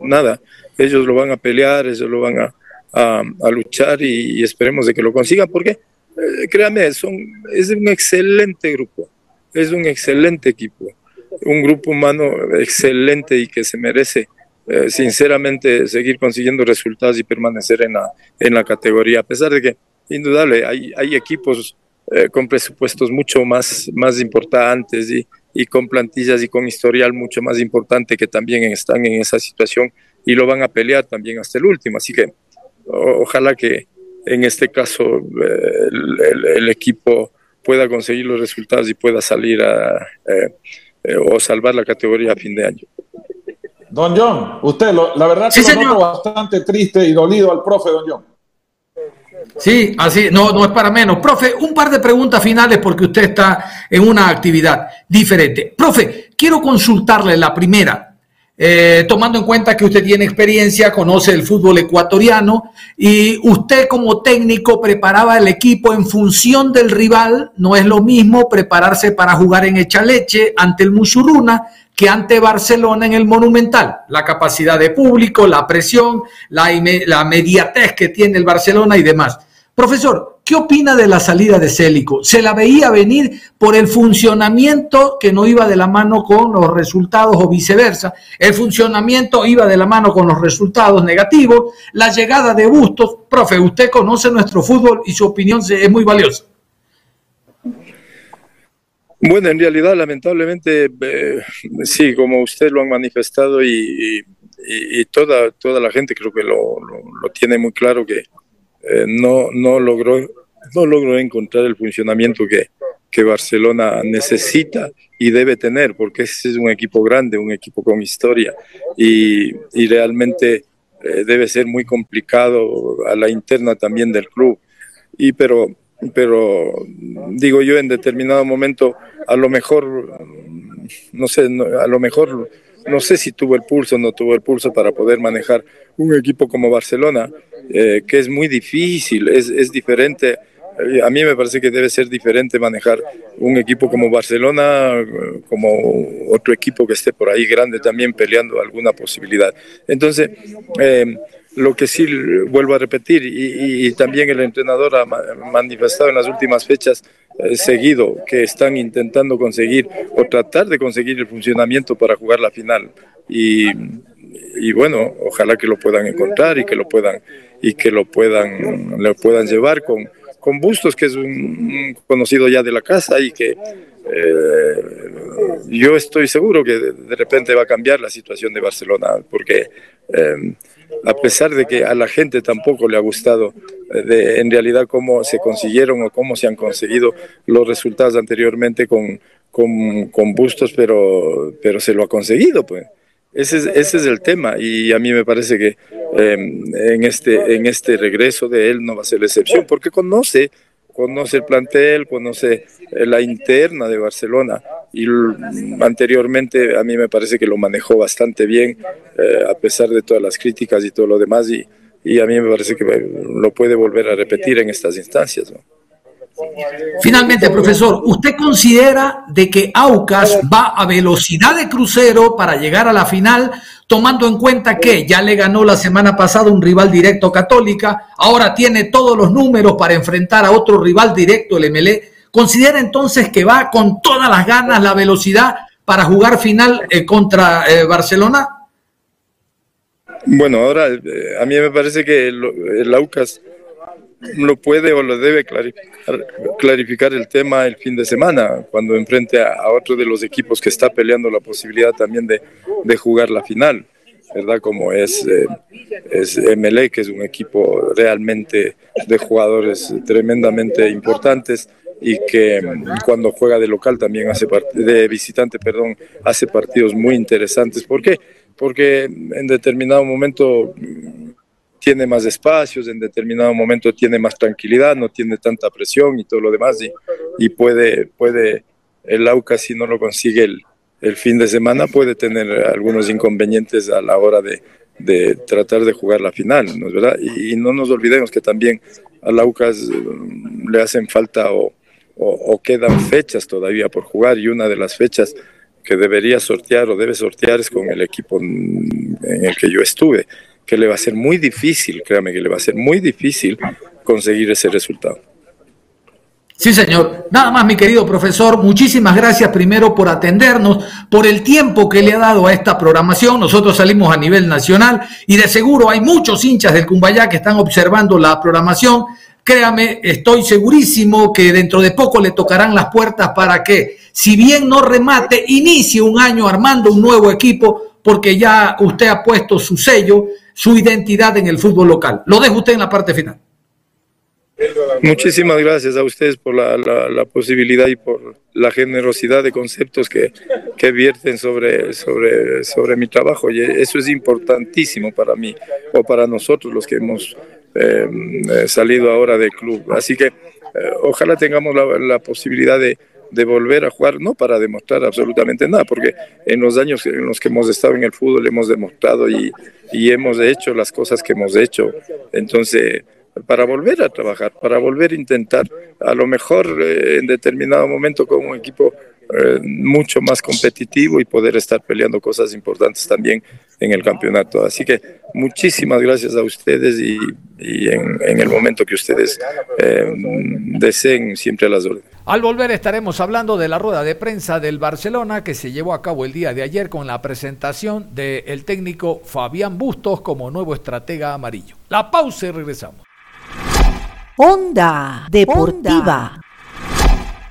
nada, ellos lo van a pelear, ellos lo van a, a, luchar y, esperemos de que lo consigan, porque eh, créanme, son, es un excelente grupo, es un excelente equipo, un grupo humano excelente y que se merece eh, sinceramente seguir consiguiendo resultados y permanecer en la, en la categoría, a pesar de que, indudable, hay, hay equipos eh, con presupuestos mucho más, más importantes y, y con plantillas y con historial mucho más importante que también están en esa situación y lo van a pelear también hasta el último. Así que ojalá que en este caso eh, el, equipo pueda conseguir los resultados y pueda salir a, eh, eh, o salvar la categoría a fin de año. Don John, usted la verdad que lo noto bastante triste y dolido al profe, don John. Sí, así, no, no es para menos. Profe, un par de preguntas finales porque usted está en una actividad diferente. Profe, quiero consultarle la primera. Eh, tomando en cuenta que usted tiene experiencia, conoce el fútbol ecuatoriano y usted como técnico preparaba el equipo en función del rival, no es lo mismo prepararse para jugar en Echaleche ante el Musuruna que ante Barcelona en el Monumental. La capacidad de público, la presión, la, mediatez que tiene el Barcelona y demás. Profesor, ¿qué opina de la salida de Célico? ¿Se la veía venir por el funcionamiento que no iba de la mano con los resultados o viceversa? El funcionamiento iba de la mano con los resultados negativos. La llegada de Bustos, profe, usted conoce nuestro fútbol y su opinión es muy valiosa. Bueno, en realidad, lamentablemente, eh, sí, como usted lo ha manifestado y, y, toda, toda la gente creo que lo, lo, tiene muy claro que eh, no, no, logró, no logró encontrar el funcionamiento que, que Barcelona necesita y debe tener, porque ese es un equipo grande, un equipo con historia y, y realmente eh, debe ser muy complicado a la interna también del club. Y pero, pero digo yo en determinado momento, a lo mejor, no sé, a lo mejor no sé si tuvo el pulso o no tuvo el pulso para poder manejar un equipo como Barcelona, eh, que es muy difícil, es, es diferente a mí me parece que debe ser diferente manejar un equipo como Barcelona, como otro equipo que esté por ahí grande también peleando alguna posibilidad. Entonces, eh, lo que sí vuelvo a repetir, y, también el entrenador ha manifestado en las últimas fechas eh, seguido que están intentando conseguir o tratar de conseguir el funcionamiento para jugar la final. Y, y bueno, ojalá que lo puedan encontrar y que lo puedan y que lo puedan lo puedan llevar con con Bustos, que es un, conocido ya de la casa y que eh, yo estoy seguro que de, repente va a cambiar la situación de Barcelona, porque eh, a pesar de que a la gente tampoco le ha gustado eh, de, en realidad cómo se consiguieron o cómo se han conseguido los resultados anteriormente con, con, con Bustos, pero, pero se lo ha conseguido, pues. Ese es, ese es el tema y a mí me parece que em, en, este, en este regreso de él no va a ser la excepción porque conoce, conoce el plantel, conoce eh, la interna de Barcelona y anteriormente a mí me parece que lo manejó bastante bien eh, a pesar de todas las críticas y todo lo demás y, y a mí me parece que lo puede volver a repetir en estas instancias. ¿no? Finalmente, profesor, ¿usted considera de que Aucas va a velocidad de crucero para llegar a la final, tomando en cuenta que ya le ganó la semana pasada un rival directo Católica, ahora tiene todos los números para enfrentar a otro rival directo, el MLE? ¿Considera entonces que va con todas las ganas la velocidad para jugar final eh, contra eh, Barcelona? Bueno, ahora eh, a mí me parece que el Aucas lo puede o lo debe clarificar, el tema el fin de semana, cuando enfrente a, otro de los equipos que está peleando la posibilidad también de, de jugar la final, ¿verdad? Como es, eh, es MLE, que es un equipo realmente de jugadores tremendamente importantes y que mm, cuando juega de local también hace de visitante, perdón, hace partidos muy interesantes. ¿Por qué? Porque en determinado momento tiene más espacios, en determinado momento tiene más tranquilidad, no tiene tanta presión y todo lo demás, y, puede, puede, el AUCA si no lo consigue el, fin de semana, puede tener algunos inconvenientes a la hora de, de tratar de jugar la final, ¿no es verdad? Y, no nos olvidemos que también al AUCAS mm, le hacen falta o, quedan fechas todavía por jugar, y una de las fechas que debería sortear o debe sortear es con el equipo en el que yo estuve que le va a ser muy difícil, créame que le va a ser muy difícil conseguir ese resultado. Sí, señor. Nada más, mi querido profesor, muchísimas gracias primero por atendernos, por el tiempo que le ha dado a esta programación. Nosotros salimos a nivel nacional y de seguro hay muchos hinchas del Cumbayá que están observando la programación. Créame, estoy segurísimo que dentro de poco le tocarán las puertas para que, si bien no remate, inicie un año armando un nuevo equipo, porque ya usted ha puesto su sello su identidad en el fútbol local. Lo dejo usted en la parte final. Muchísimas gracias a ustedes por la, la, posibilidad y por la generosidad de conceptos que, que, vierten sobre, sobre, sobre mi trabajo. Y eso es importantísimo para mí o para nosotros los que hemos eh, salido ahora del club. Así que eh, ojalá tengamos la, la posibilidad de, de volver a jugar, no para demostrar absolutamente nada, porque en los años en los que hemos estado en el fútbol hemos demostrado y, y hemos hecho las cosas que hemos hecho. Entonces, para volver a trabajar, para volver a intentar, a lo mejor eh, en determinado momento con un equipo eh, mucho más competitivo y poder estar peleando cosas importantes también en el campeonato. Así que muchísimas gracias a ustedes y, y en, en, el momento que ustedes eh, deseen siempre a las órdenes. Al volver estaremos hablando de la rueda de prensa del Barcelona que se llevó a cabo el día de ayer con la presentación del técnico Fabián Bustos como nuevo estratega amarillo. La pausa y regresamos. Onda Deportiva.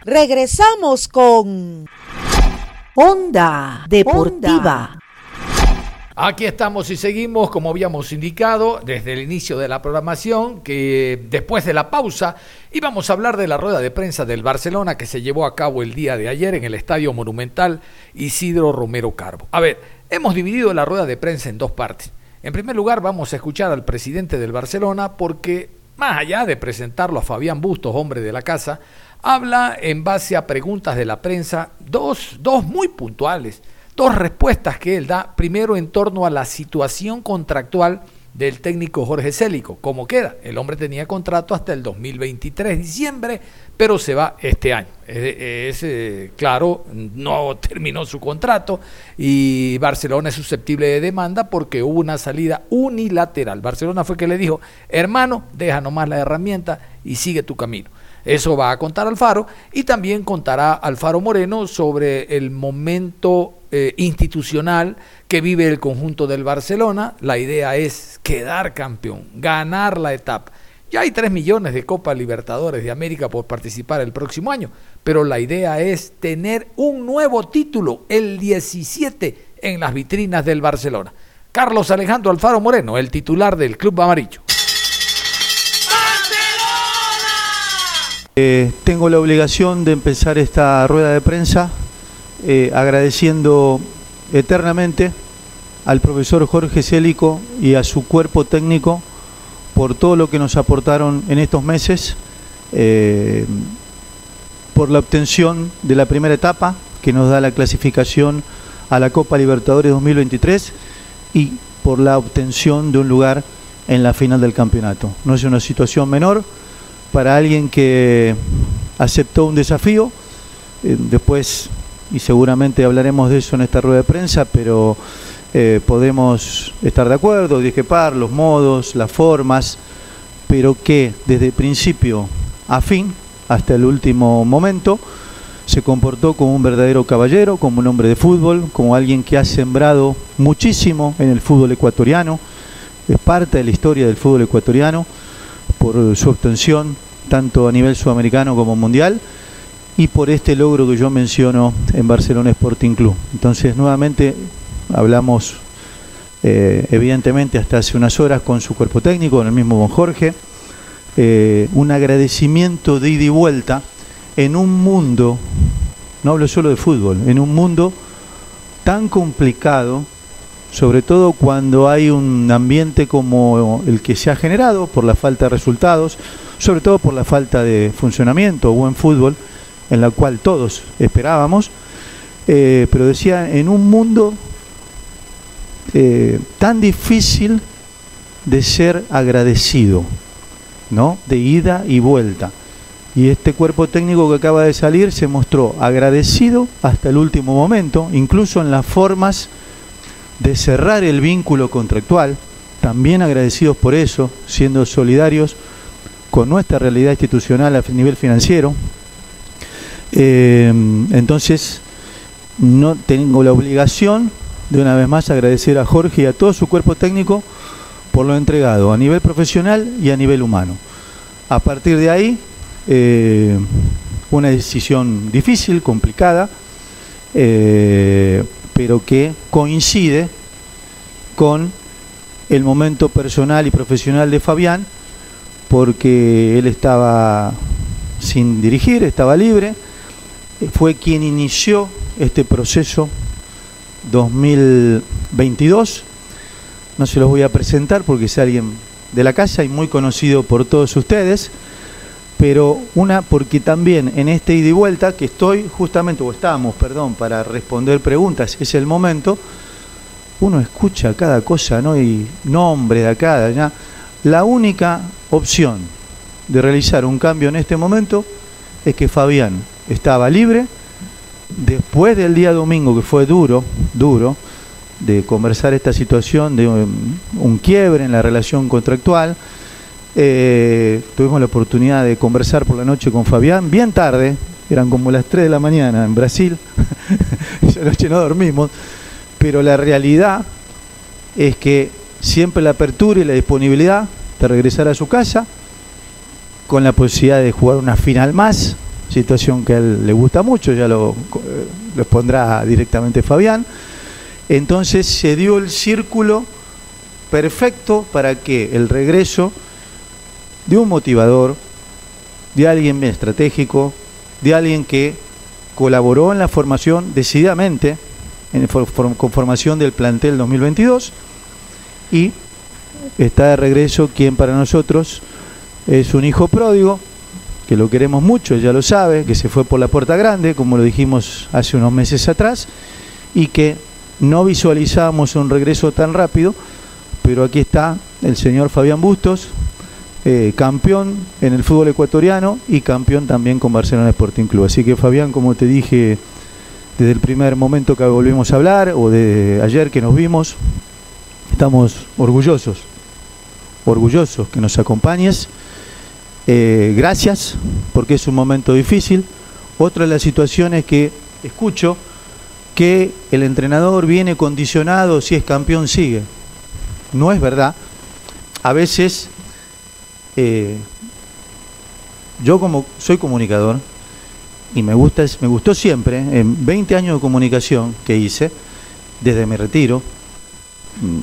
Regresamos con Onda Deportiva. Aquí estamos y seguimos, como habíamos indicado desde el inicio de la programación, que después de la pausa íbamos a hablar de la rueda de prensa del Barcelona que se llevó a cabo el día de ayer en el Estadio Monumental Isidro Romero Carbo. A ver, hemos dividido la rueda de prensa en dos partes. En primer lugar, vamos a escuchar al presidente del Barcelona porque, más allá de presentarlo a Fabián Bustos, hombre de la casa, habla en base a preguntas de la prensa, dos, dos muy puntuales dos respuestas que él da. Primero, en torno a la situación contractual del técnico Jorge Célico. ¿Cómo queda? El hombre tenía contrato hasta el 2023, diciembre, pero se va este año. Es, eh, claro, no terminó su contrato y Barcelona es susceptible de demanda porque hubo una salida unilateral. Barcelona fue que le dijo, hermano, deja nomás la herramienta y sigue tu camino. Eso va a contar Alfaro y también contará Alfaro Moreno sobre el momento eh, institucional que vive el conjunto del Barcelona. La idea es quedar campeón, ganar la etapa. Ya hay 3 millones de Copa Libertadores de América por participar el próximo año, pero la idea es tener un nuevo título, el 17, en las vitrinas del Barcelona. Carlos Alejandro Alfaro Moreno, el titular del Club Amarillo. Eh, tengo la obligación de empezar esta rueda de prensa eh, agradeciendo eternamente al profesor Jorge Célico y a su cuerpo técnico por todo lo que nos aportaron en estos meses, eh, por la obtención de la primera etapa que nos da la clasificación a la Copa Libertadores 2023 y por la obtención de un lugar en la final del campeonato. No es una situación menor para alguien que aceptó un desafío, eh, después y seguramente hablaremos de eso en esta rueda de prensa, pero eh, podemos estar de acuerdo, disquepar los modos, las formas, pero que desde principio a fin, hasta el último momento, se comportó como un verdadero caballero, como un hombre de fútbol, como alguien que ha sembrado muchísimo en el fútbol ecuatoriano, es parte de la historia del fútbol ecuatoriano por su obtención tanto a nivel sudamericano como mundial y por este logro que yo menciono en Barcelona Sporting Club. Entonces, nuevamente hablamos, eh, evidentemente, hasta hace unas horas con su cuerpo técnico, con el mismo don Jorge, eh, un agradecimiento de ida y vuelta en un mundo, no hablo solo de fútbol, en un mundo tan complicado, sobre todo cuando hay un ambiente como el que se ha generado por la falta de resultados, sobre todo por la falta de funcionamiento o buen fútbol, en la cual todos esperábamos, eh, pero decía, en un mundo eh, tan difícil de ser agradecido, ¿no? De ida y vuelta. Y este cuerpo técnico que acaba de salir se mostró agradecido hasta el último momento, incluso en las formas de cerrar el vínculo contractual, también agradecidos por eso, siendo solidarios con nuestra realidad institucional a nivel financiero, eh, entonces, no tengo la obligación de una vez más agradecer a Jorge y a todo su cuerpo técnico por lo entregado a nivel profesional y a nivel humano. A partir de ahí, eh, una decisión difícil, complicada, eh, pero que coincide con el momento personal y profesional de Fabián, porque él estaba sin dirigir, estaba libre, fue quien inició este proceso 2022. No se los voy a presentar porque es alguien de la casa y muy conocido por todos ustedes, pero una porque también en este ida y vuelta que estoy justamente, o estamos, perdón, para responder preguntas, es el momento, uno escucha cada cosa, ¿no? Y nombre de acá, de allá. La única opción de realizar un cambio en este momento es que Fabián estaba libre. Después del día domingo, que fue duro, duro, de conversar esta situación de un, quiebre en la relación contractual, eh, tuvimos la oportunidad de conversar por la noche con Fabián, bien tarde, eran como las 3 de la mañana en Brasil, esa noche no dormimos, pero la realidad es que siempre la apertura y la disponibilidad de regresar a su casa, con la posibilidad de jugar una final más, situación que a él le gusta mucho, ya lo, eh, lo expondrá directamente Fabián. Entonces se dio el círculo perfecto para que el regreso de un motivador, de alguien estratégico, de alguien que colaboró en la formación decididamente, en conformación del plantel 2022, y está de regreso quien para nosotros es un hijo pródigo, que lo queremos mucho, ya lo sabe, que se fue por la puerta grande, como lo dijimos hace unos meses atrás, y que no visualizábamos un regreso tan rápido, pero aquí está el señor Fabián Bustos, eh, campeón en el fútbol ecuatoriano y campeón también con Barcelona Sporting Club. Así que Fabián, como te dije desde el primer momento que volvimos a hablar o de ayer que nos vimos, estamos orgullosos, orgullosos que nos acompañes. Eh, gracias, porque es un momento difícil. Otra de las situaciones que escucho, que el entrenador viene condicionado, si es campeón sigue. No es verdad. A veces eh, yo como soy comunicador y me gusta me gustó siempre en 20 años de comunicación que hice desde mi retiro mm,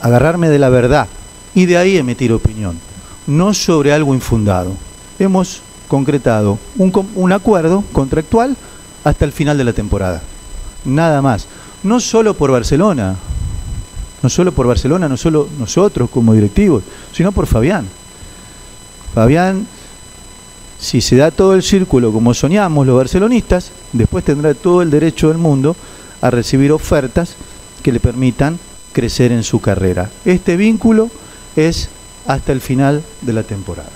agarrarme de la verdad y de ahí emitir opinión no sobre algo infundado. Hemos concretado un, un acuerdo contractual hasta el final de la temporada. Nada más. No solo por Barcelona no solo por Barcelona no solo nosotros como directivos sino por Fabián Fabián, si se da todo el círculo como soñamos los barcelonistas, después tendrá todo el derecho del mundo a recibir ofertas que le permitan crecer en su carrera. Este vínculo es hasta el final de la temporada.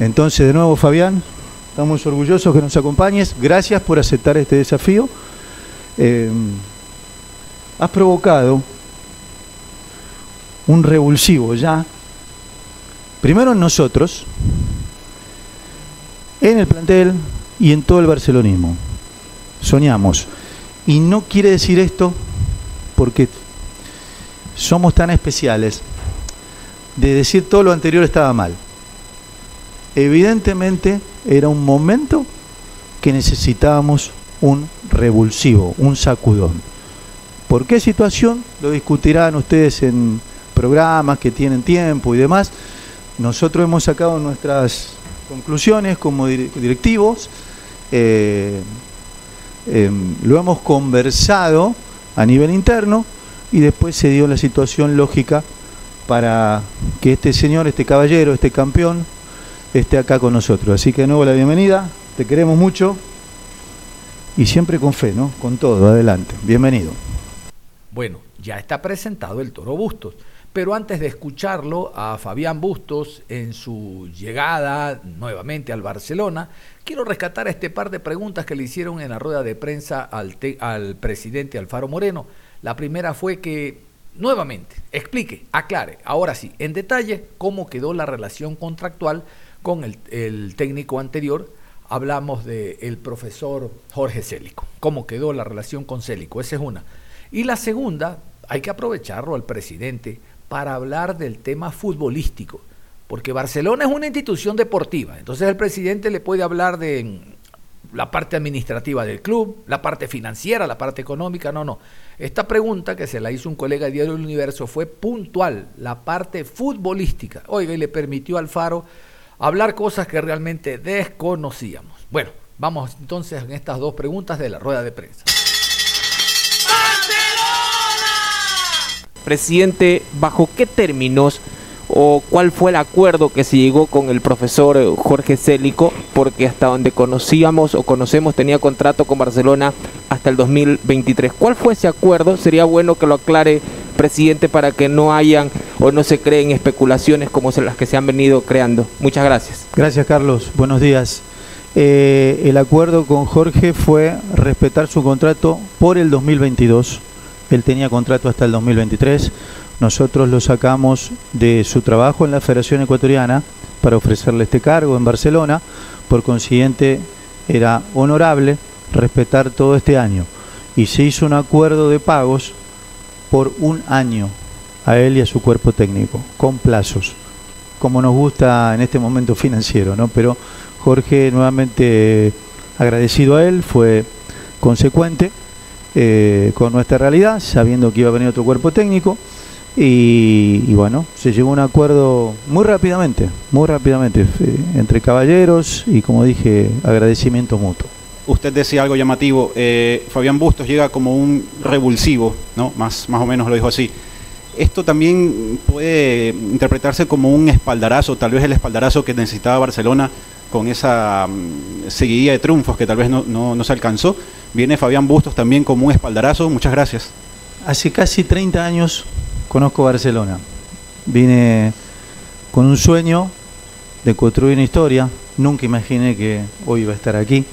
Entonces, de nuevo, Fabián, estamos orgullosos que nos acompañes. Gracias por aceptar este desafío. Eh, has provocado un revulsivo ya primero en nosotros, en el plantel y en todo el barcelonismo. Soñamos. Y no quiere decir esto porque somos tan especiales de decir todo lo anterior estaba mal. Evidentemente era un momento que necesitábamos un revulsivo, un sacudón. ¿Por qué situación? Lo discutirán ustedes en programas que tienen tiempo y demás. Nosotros hemos sacado nuestras conclusiones como directivos, eh, em, lo hemos conversado a nivel interno y después se dio la situación lógica para que este señor, este caballero, este campeón, esté acá con nosotros. Así que de nuevo la bienvenida, te queremos mucho y siempre con fe, ¿no? Con todo, adelante. Bienvenido. Bueno, ya está presentado el Toro Bustos. Pero antes de escucharlo a Fabián Bustos en su llegada nuevamente al Barcelona, quiero rescatar este par de preguntas que le hicieron en la rueda de prensa al, al presidente Alfaro Moreno. La primera fue que, nuevamente, explique, aclare, ahora sí, en detalle, cómo quedó la relación contractual con el, técnico anterior. Hablamos del profesor Jorge Célico. ¿Cómo quedó la relación con Célico? Esa es una. Y la segunda, hay que aprovecharlo al presidente para hablar del tema futbolístico, porque Barcelona es una institución deportiva, entonces el presidente le puede hablar de la parte administrativa del club, la parte financiera, la parte económica, no, no. Esta pregunta que se la hizo un colega de Diario del Universo fue puntual, la parte futbolística. Oiga, y le permitió al Faro hablar cosas que realmente desconocíamos. Bueno, vamos entonces en estas dos preguntas de la rueda de prensa. Presidente, ¿bajo qué términos o cuál fue el acuerdo que se llegó con el profesor Jorge Célico? Porque hasta donde conocíamos o conocemos tenía contrato con Barcelona hasta el 2023. ¿Cuál fue ese acuerdo? Sería bueno que lo aclare, presidente, para que no hayan o no se creen especulaciones como las que se han venido creando. Muchas gracias. Gracias, Carlos. Buenos días. Eh, el acuerdo con Jorge fue respetar su contrato por el 2022 él tenía contrato hasta el 2023. Nosotros lo sacamos de su trabajo en la Federación Ecuatoriana para ofrecerle este cargo en Barcelona. Por consiguiente, era honorable respetar todo este año. Y se hizo un acuerdo de pagos por un año a él y a su cuerpo técnico, con plazos, como nos gusta en este momento financiero, ¿no? Pero Jorge, nuevamente agradecido a él, fue consecuente eh, con nuestra realidad, sabiendo que iba a venir otro cuerpo técnico. Y, y bueno, se llegó a un acuerdo muy rápidamente, muy rápidamente, eh, entre caballeros y como dije, agradecimiento mutuo. Usted decía algo llamativo, eh, Fabián Bustos llega como un revulsivo, ¿no? Más, más o menos lo dijo así. Esto también puede interpretarse como un espaldarazo, tal vez el espaldarazo que necesitaba Barcelona con esa mm, seguidilla de triunfos que tal vez no, no- no se alcanzó. Viene Fabián Bustos también como un espaldarazo. Muchas gracias. Hace casi 30 años conozco Barcelona. Vine con un sueño de construir una historia. Nunca imaginé que hoy iba a estar aquí.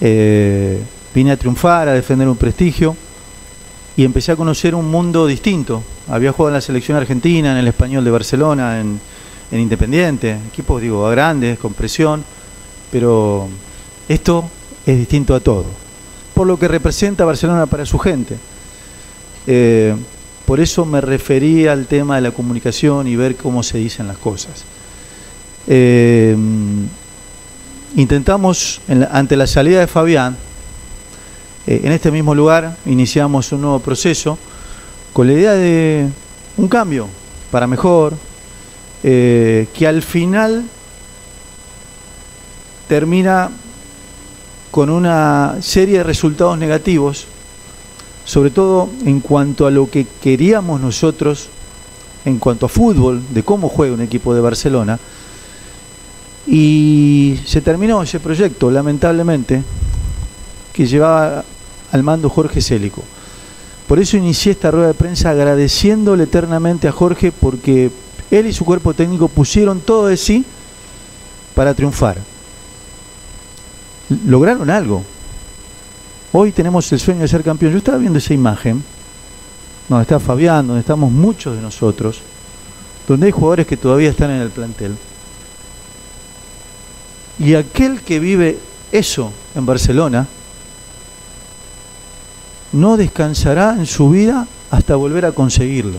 Eh, vine a triunfar, a defender un prestigio y empecé a conocer un mundo distinto. Había jugado en la selección argentina, en el español de Barcelona, en, en Independiente, equipos digo grandes, con presión, pero esto es distinto a todo, por lo que representa Barcelona para su gente. Eh, por eso me referí al tema de la comunicación y ver cómo se dicen las cosas. Eh, intentamos, ante la salida de Fabián, eh, en este mismo lugar iniciamos un nuevo proceso con la idea de un cambio para mejor, que al final termina con una serie de resultados negativos, sobre todo en cuanto a lo que queríamos nosotros, en cuanto a fútbol, de cómo juega un equipo de Barcelona, y se terminó ese proyecto, lamentablemente, que llevaba al mando Jorge Célico. Por eso inicié esta rueda de prensa agradeciéndole eternamente a Jorge porque él y su cuerpo técnico pusieron todo de sí para triunfar. Lograron algo. Hoy tenemos el sueño de ser campeón. Yo estaba viendo esa imagen, donde está Fabián, donde estamos muchos de nosotros, donde hay jugadores que todavía están en el plantel. Y aquel que vive eso en Barcelona no descansará en su vida hasta volver a conseguirlo.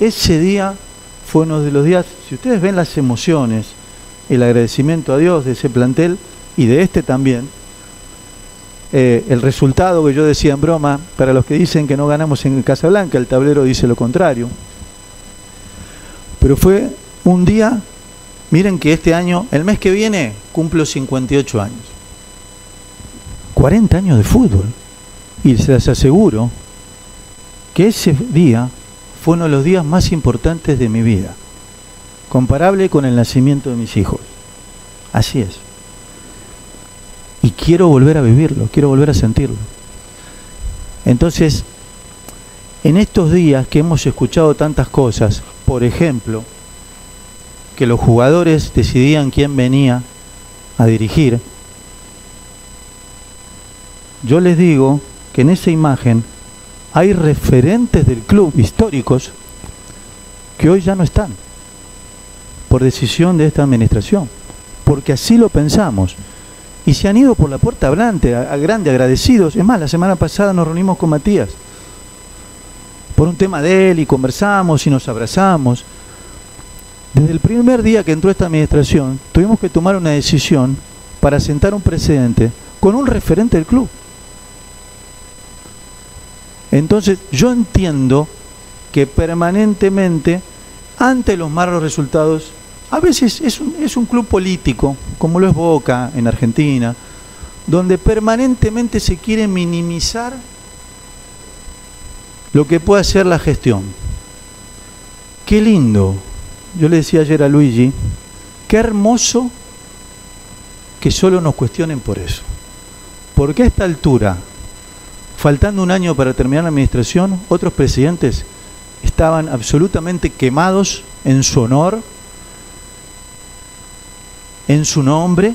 Ese día fue uno de los días, si ustedes ven las emociones, el agradecimiento a Dios de ese plantel y de este también, eh, el resultado que yo decía en broma, para los que dicen que no ganamos en Casablanca, el tablero dice lo contrario. Pero fue un día, miren que este año, el mes que viene, cumplo 58 años. 40 años de fútbol. Y se les aseguro que ese día fue uno de los días más importantes de mi vida, comparable con el nacimiento de mis hijos. Así es. Y quiero volver a vivirlo, quiero volver a sentirlo. Entonces, en estos días que hemos escuchado tantas cosas, por ejemplo, que los jugadores decidían quién venía a dirigir, yo les digo que en esa imagen hay referentes del club históricos que hoy ya no están por decisión de esta administración, porque así lo pensamos. Y se han ido por la puerta hablante, a, a grande, agradecidos. Es más, la semana pasada nos reunimos con Matías por un tema de él y conversamos y nos abrazamos. Desde el primer día que entró esta administración, tuvimos que tomar una decisión para sentar un precedente con un referente del club. Entonces yo entiendo que permanentemente, ante los malos resultados, a veces es un, es un club político, como lo es Boca en Argentina, donde permanentemente se quiere minimizar lo que puede hacer la gestión. Qué lindo, yo le decía ayer a Luigi, qué hermoso que solo nos cuestionen por eso. Porque a esta altura, faltando un año para terminar la administración, otros presidentes estaban absolutamente quemados en su honor, en su nombre,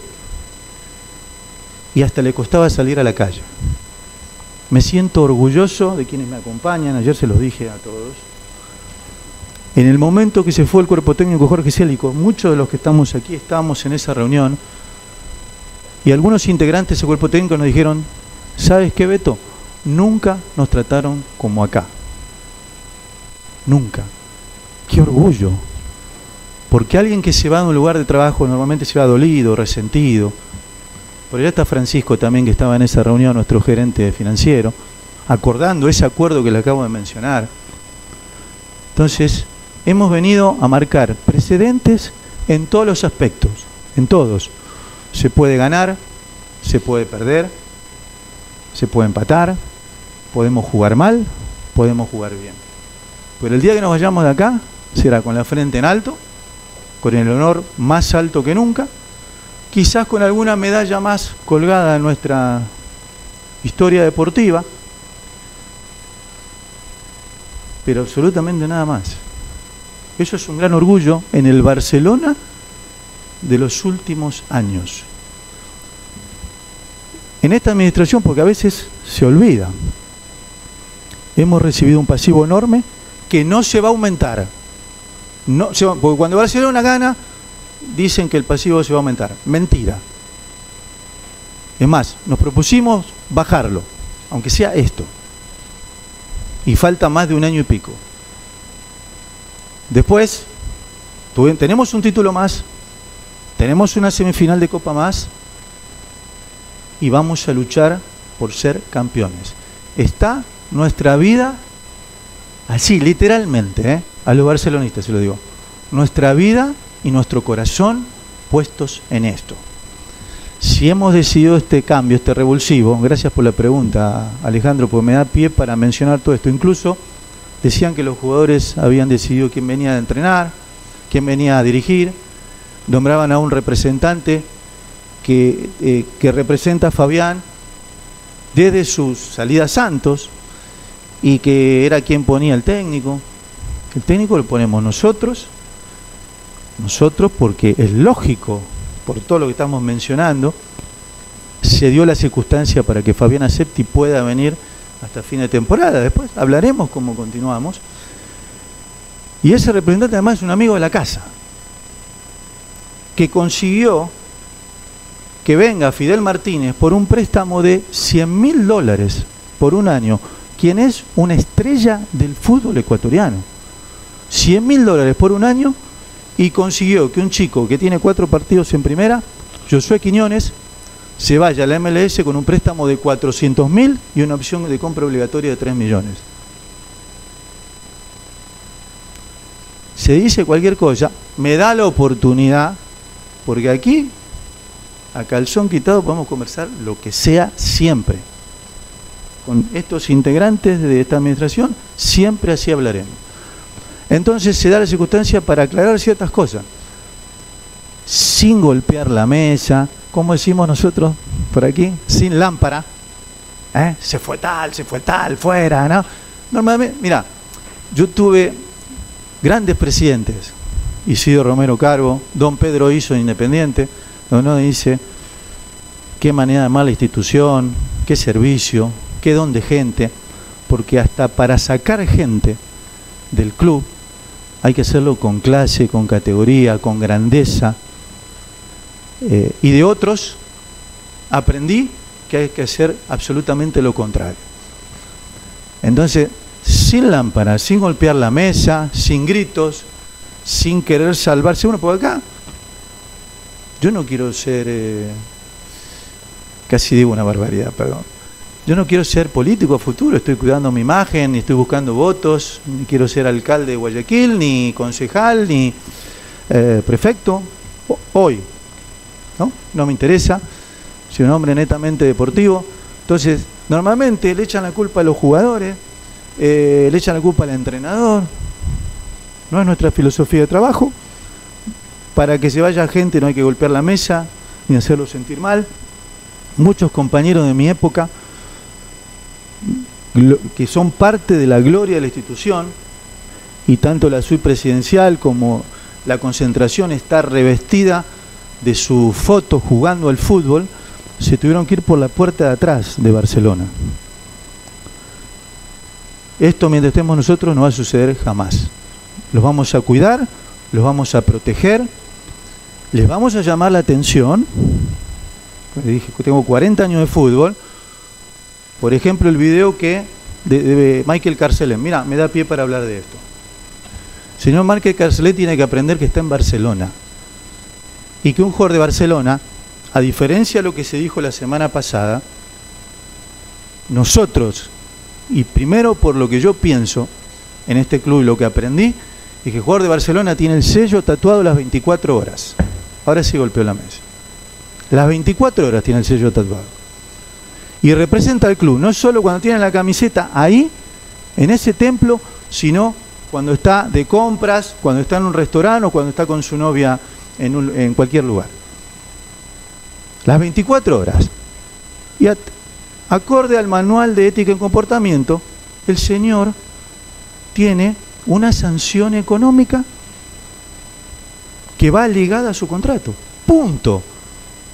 y hasta le costaba salir a la calle. Me siento orgulloso de quienes me acompañan, ayer se los dije a todos. En el momento que se fue el cuerpo técnico Jorge Célico, muchos de los que estamos aquí estábamos en esa reunión y algunos integrantes de cuerpo técnico nos dijeron, ¿sabes qué, Beto? Nunca nos trataron como acá. Nunca. Qué orgullo. Porque alguien que se va a un lugar de trabajo normalmente se va dolido, resentido, por allá está Francisco también que estaba en esa reunión, nuestro gerente financiero, acordando ese acuerdo que le acabo de mencionar. Entonces, hemos venido a marcar precedentes en todos los aspectos, en todos. Se puede ganar, se puede perder, se puede empatar, podemos jugar mal, podemos jugar bien. Pero el día que nos vayamos de acá será con la frente en alto, con el honor más alto que nunca, quizás con alguna medalla más colgada en nuestra historia deportiva, pero absolutamente nada más. Eso es un gran orgullo en el Barcelona de los últimos años. En esta administración, porque a veces se olvida, hemos recibido un pasivo enorme que no se va a aumentar. No, porque cuando Barcelona gana, dicen que el pasivo se va a aumentar. Mentira. Es más, nos propusimos bajarlo, aunque sea esto. Y falta más de un año y pico. Después, tenemos un título más, tenemos una semifinal de Copa más y vamos a luchar por ser campeones. Está nuestra vida así, literalmente, ¿eh? A los barcelonistas se lo digo, nuestra vida y nuestro corazón puestos en esto. Si hemos decidido este cambio, este revulsivo, gracias por la pregunta Alejandro, porque me da pie para mencionar todo esto. Incluso decían que los jugadores habían decidido quién venía a entrenar, quién venía a dirigir, nombraban a un representante que, eh, que representa a Fabián desde sus salidas Santos y que era quien ponía el técnico. El técnico lo ponemos nosotros nosotros porque es lógico, por todo lo que estamos mencionando, se dio la circunstancia para que Fabián Acepti pueda venir hasta fin de temporada. Después hablaremos cómo continuamos. Y ese representante además es un amigo de la casa, que consiguió que venga Fidel Martínez por un préstamo de 100 mil dólares por un año, quien es una estrella del fútbol ecuatoriano. 100 mil dólares por un año y consiguió que un chico que tiene cuatro partidos en primera, Josué Quiñones, se vaya a la MLS con un préstamo de 400 mil y una opción de compra obligatoria de 3 millones. Se dice cualquier cosa, me da la oportunidad, porque aquí, a calzón quitado, podemos conversar lo que sea siempre. Con estos integrantes de esta administración, siempre así hablaremos. Entonces se da la circunstancia para aclarar ciertas cosas, sin golpear la mesa, como decimos nosotros por aquí, sin lámpara. ¿eh? Se fue tal, se fue tal, fuera, ¿no? Normalmente, mira, yo tuve grandes presidentes, Isidro Romero Carbo, don Pedro Hizo Independiente, donde uno dice qué manera de mala institución, qué servicio, qué don de gente, porque hasta para sacar gente del club hay que hacerlo con clase, con categoría, con grandeza. Eh, y de otros aprendí que hay que hacer absolutamente lo contrario. Entonces, sin lámpara, sin golpear la mesa, sin gritos, sin querer salvarse uno, por acá yo no quiero ser, eh, casi digo una barbaridad, perdón, yo no quiero ser político a futuro, estoy cuidando mi imagen, ni estoy buscando votos, ni quiero ser alcalde de Guayaquil, ni concejal, ni eh, prefecto, hoy, ¿no? No me interesa, soy un hombre netamente deportivo, entonces normalmente le echan la culpa a los jugadores, eh, le echan la culpa al entrenador, no es nuestra filosofía de trabajo, para que se vaya gente no hay que golpear la mesa, ni hacerlo sentir mal, muchos compañeros de mi época, que son parte de la gloria de la institución, y tanto la suite presidencial como la concentración está revestida de su foto jugando al fútbol, se tuvieron que ir por la puerta de atrás de Barcelona. Esto mientras estemos nosotros no va a suceder jamás. Los vamos a cuidar, los vamos a proteger, les vamos a llamar la atención. Dije tengo 40 años de fútbol, por ejemplo, el video que de, Michael Carcelén. Mira, me da pie para hablar de esto. Señor Michael Carcelén tiene que aprender que está en Barcelona. Y que un jugador de Barcelona, a diferencia de lo que se dijo la semana pasada, nosotros, y primero por lo que yo pienso en este club y lo que aprendí, es que el jugador de Barcelona tiene el sello tatuado las 24 horas. Ahora sí golpeó la mesa. Las 24 horas tiene el sello tatuado. Y representa al club, no solo cuando tiene la camiseta ahí, en ese templo, sino cuando está de compras, cuando está en un restaurante o cuando está con su novia en, cualquier lugar. Las 24 horas. Y acorde al manual de ética y comportamiento, el Señor tiene una sanción económica que va ligada a su contrato. Punto.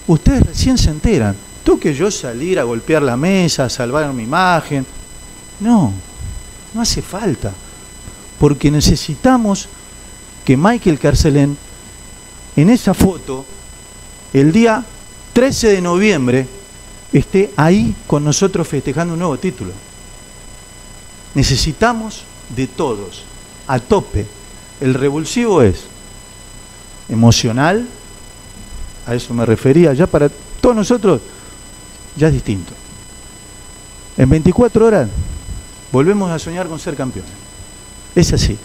Ustedes recién se enteran. Tú que yo salir a golpear la mesa, a salvar mi imagen. No, no hace falta. Porque necesitamos que Michael Carcelén, en esa foto, el día 13 de noviembre, esté ahí con nosotros festejando un nuevo título. Necesitamos de todos, a tope. El revulsivo es emocional, a eso me refería, ya para todos nosotros ya es distinto. En 24 horas volvemos a soñar con ser campeones. Es así.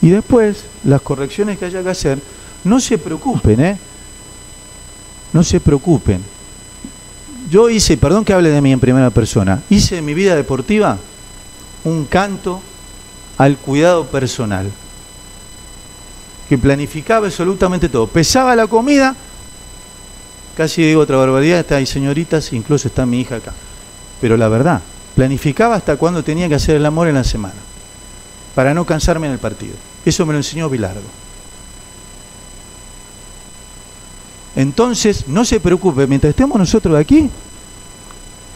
Y después, las correcciones que haya que hacer, no se preocupen, ¿eh? No se preocupen. Yo hice, perdón que hable de mí en primera persona, hice en mi vida deportiva un canto al cuidado personal, que planificaba absolutamente todo. Pesaba la comida, casi digo otra barbaridad, está ahí señoritas, incluso está mi hija acá. Pero la verdad, planificaba hasta cuándo tenía que hacer el amor en la semana, para no cansarme en el partido. Eso me lo enseñó Bilardo. Entonces, no se preocupe, mientras estemos nosotros aquí,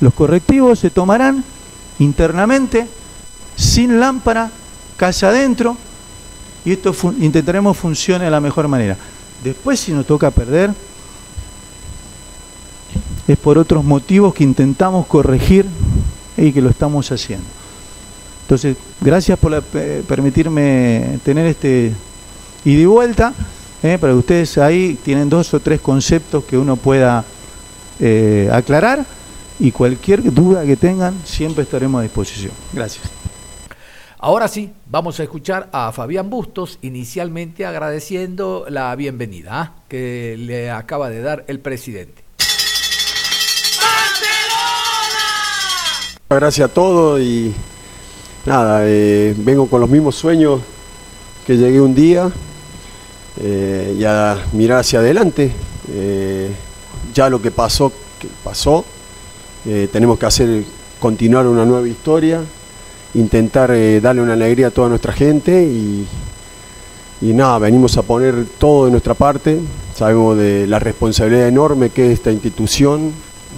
los correctivos se tomarán internamente, sin lámpara, casa adentro, y esto intentaremos funcione de la mejor manera. Después, si nos toca perder, es por otros motivos que intentamos corregir y que lo estamos haciendo. Entonces, gracias por eh, permitirme tener este y vuelta. Eh, para que ustedes ahí tienen dos o tres conceptos que uno pueda eh, aclarar y cualquier duda que tengan siempre estaremos a disposición. Gracias. Ahora sí, vamos a escuchar a Fabián Bustos, inicialmente agradeciendo la bienvenida ¿ah? que le acaba de dar el presidente. Gracias a todos y nada, eh, vengo con los mismos sueños que llegué un día eh, y a mirar hacia adelante. Eh, ya lo que pasó, que pasó, tenemos que hacer continuar una nueva historia intentar darle una alegría a toda nuestra gente y, nada, venimos a poner todo de nuestra parte, sabemos de la responsabilidad enorme que es esta institución,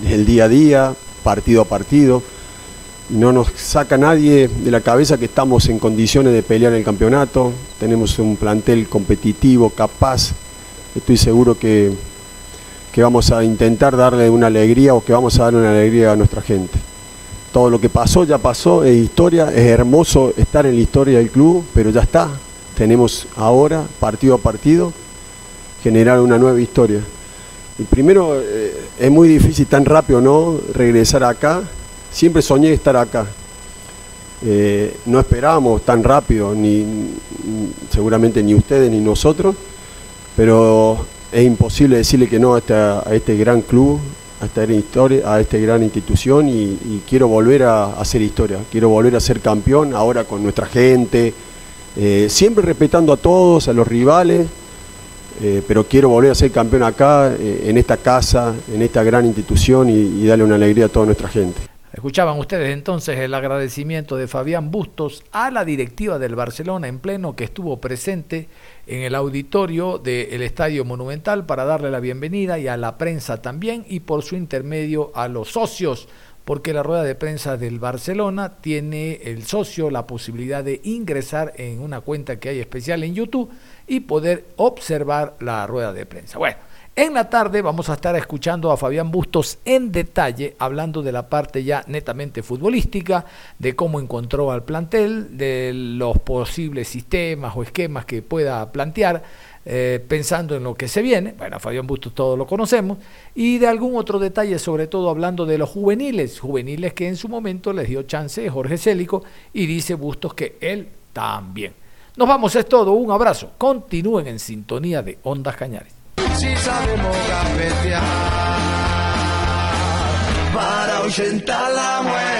el día a día, partido a partido, no nos saca nadie de la cabeza que estamos en condiciones de pelear el campeonato, tenemos un plantel competitivo, capaz, estoy seguro que, que vamos a intentar darle una alegría o que vamos a darle una alegría a nuestra gente todo lo que pasó ya pasó, es historia, es hermoso estar en la historia del club, pero ya está. Tenemos ahora, partido a partido, generar una nueva historia. Y primero, eh, es muy difícil tan rápido, ¿no? Regresar acá. Siempre soñé estar acá. Eh, no esperábamos tan rápido, ni, seguramente ni ustedes ni nosotros, pero es imposible decirle que no a este gran club, a esta gran, historia, a esta gran institución y, quiero volver a, hacer historia, quiero volver a ser campeón ahora con nuestra gente, eh, siempre respetando a todos, a los rivales, eh, pero quiero volver a ser campeón acá, en esta casa, en esta gran institución y darle una alegría a toda nuestra gente. Escuchaban ustedes entonces el agradecimiento de Fabián Bustos a la directiva del Barcelona en pleno que estuvo presente en el auditorio del Estadio Monumental para darle la bienvenida y a la prensa también y por su intermedio a los socios porque la rueda de prensa del Barcelona tiene el socio la posibilidad de ingresar en una cuenta que hay especial en YouTube y poder observar la rueda de prensa. Bueno, en la tarde vamos a estar escuchando a Fabián Bustos en detalle, hablando de la parte ya netamente futbolística, de cómo encontró al plantel, de los posibles sistemas o esquemas que pueda plantear, eh, pensando en lo que se viene. Bueno, Fabián Bustos todos lo conocemos. Y de algún otro detalle, sobre todo hablando de los juveniles, juveniles que en su momento les dio chance Jorge Célico y dice Bustos que él también. Nos vamos, es todo, un abrazo. Continúen en sintonía de Ondas Cañares. Si sabemos gambetear para ahuyentar la muerte.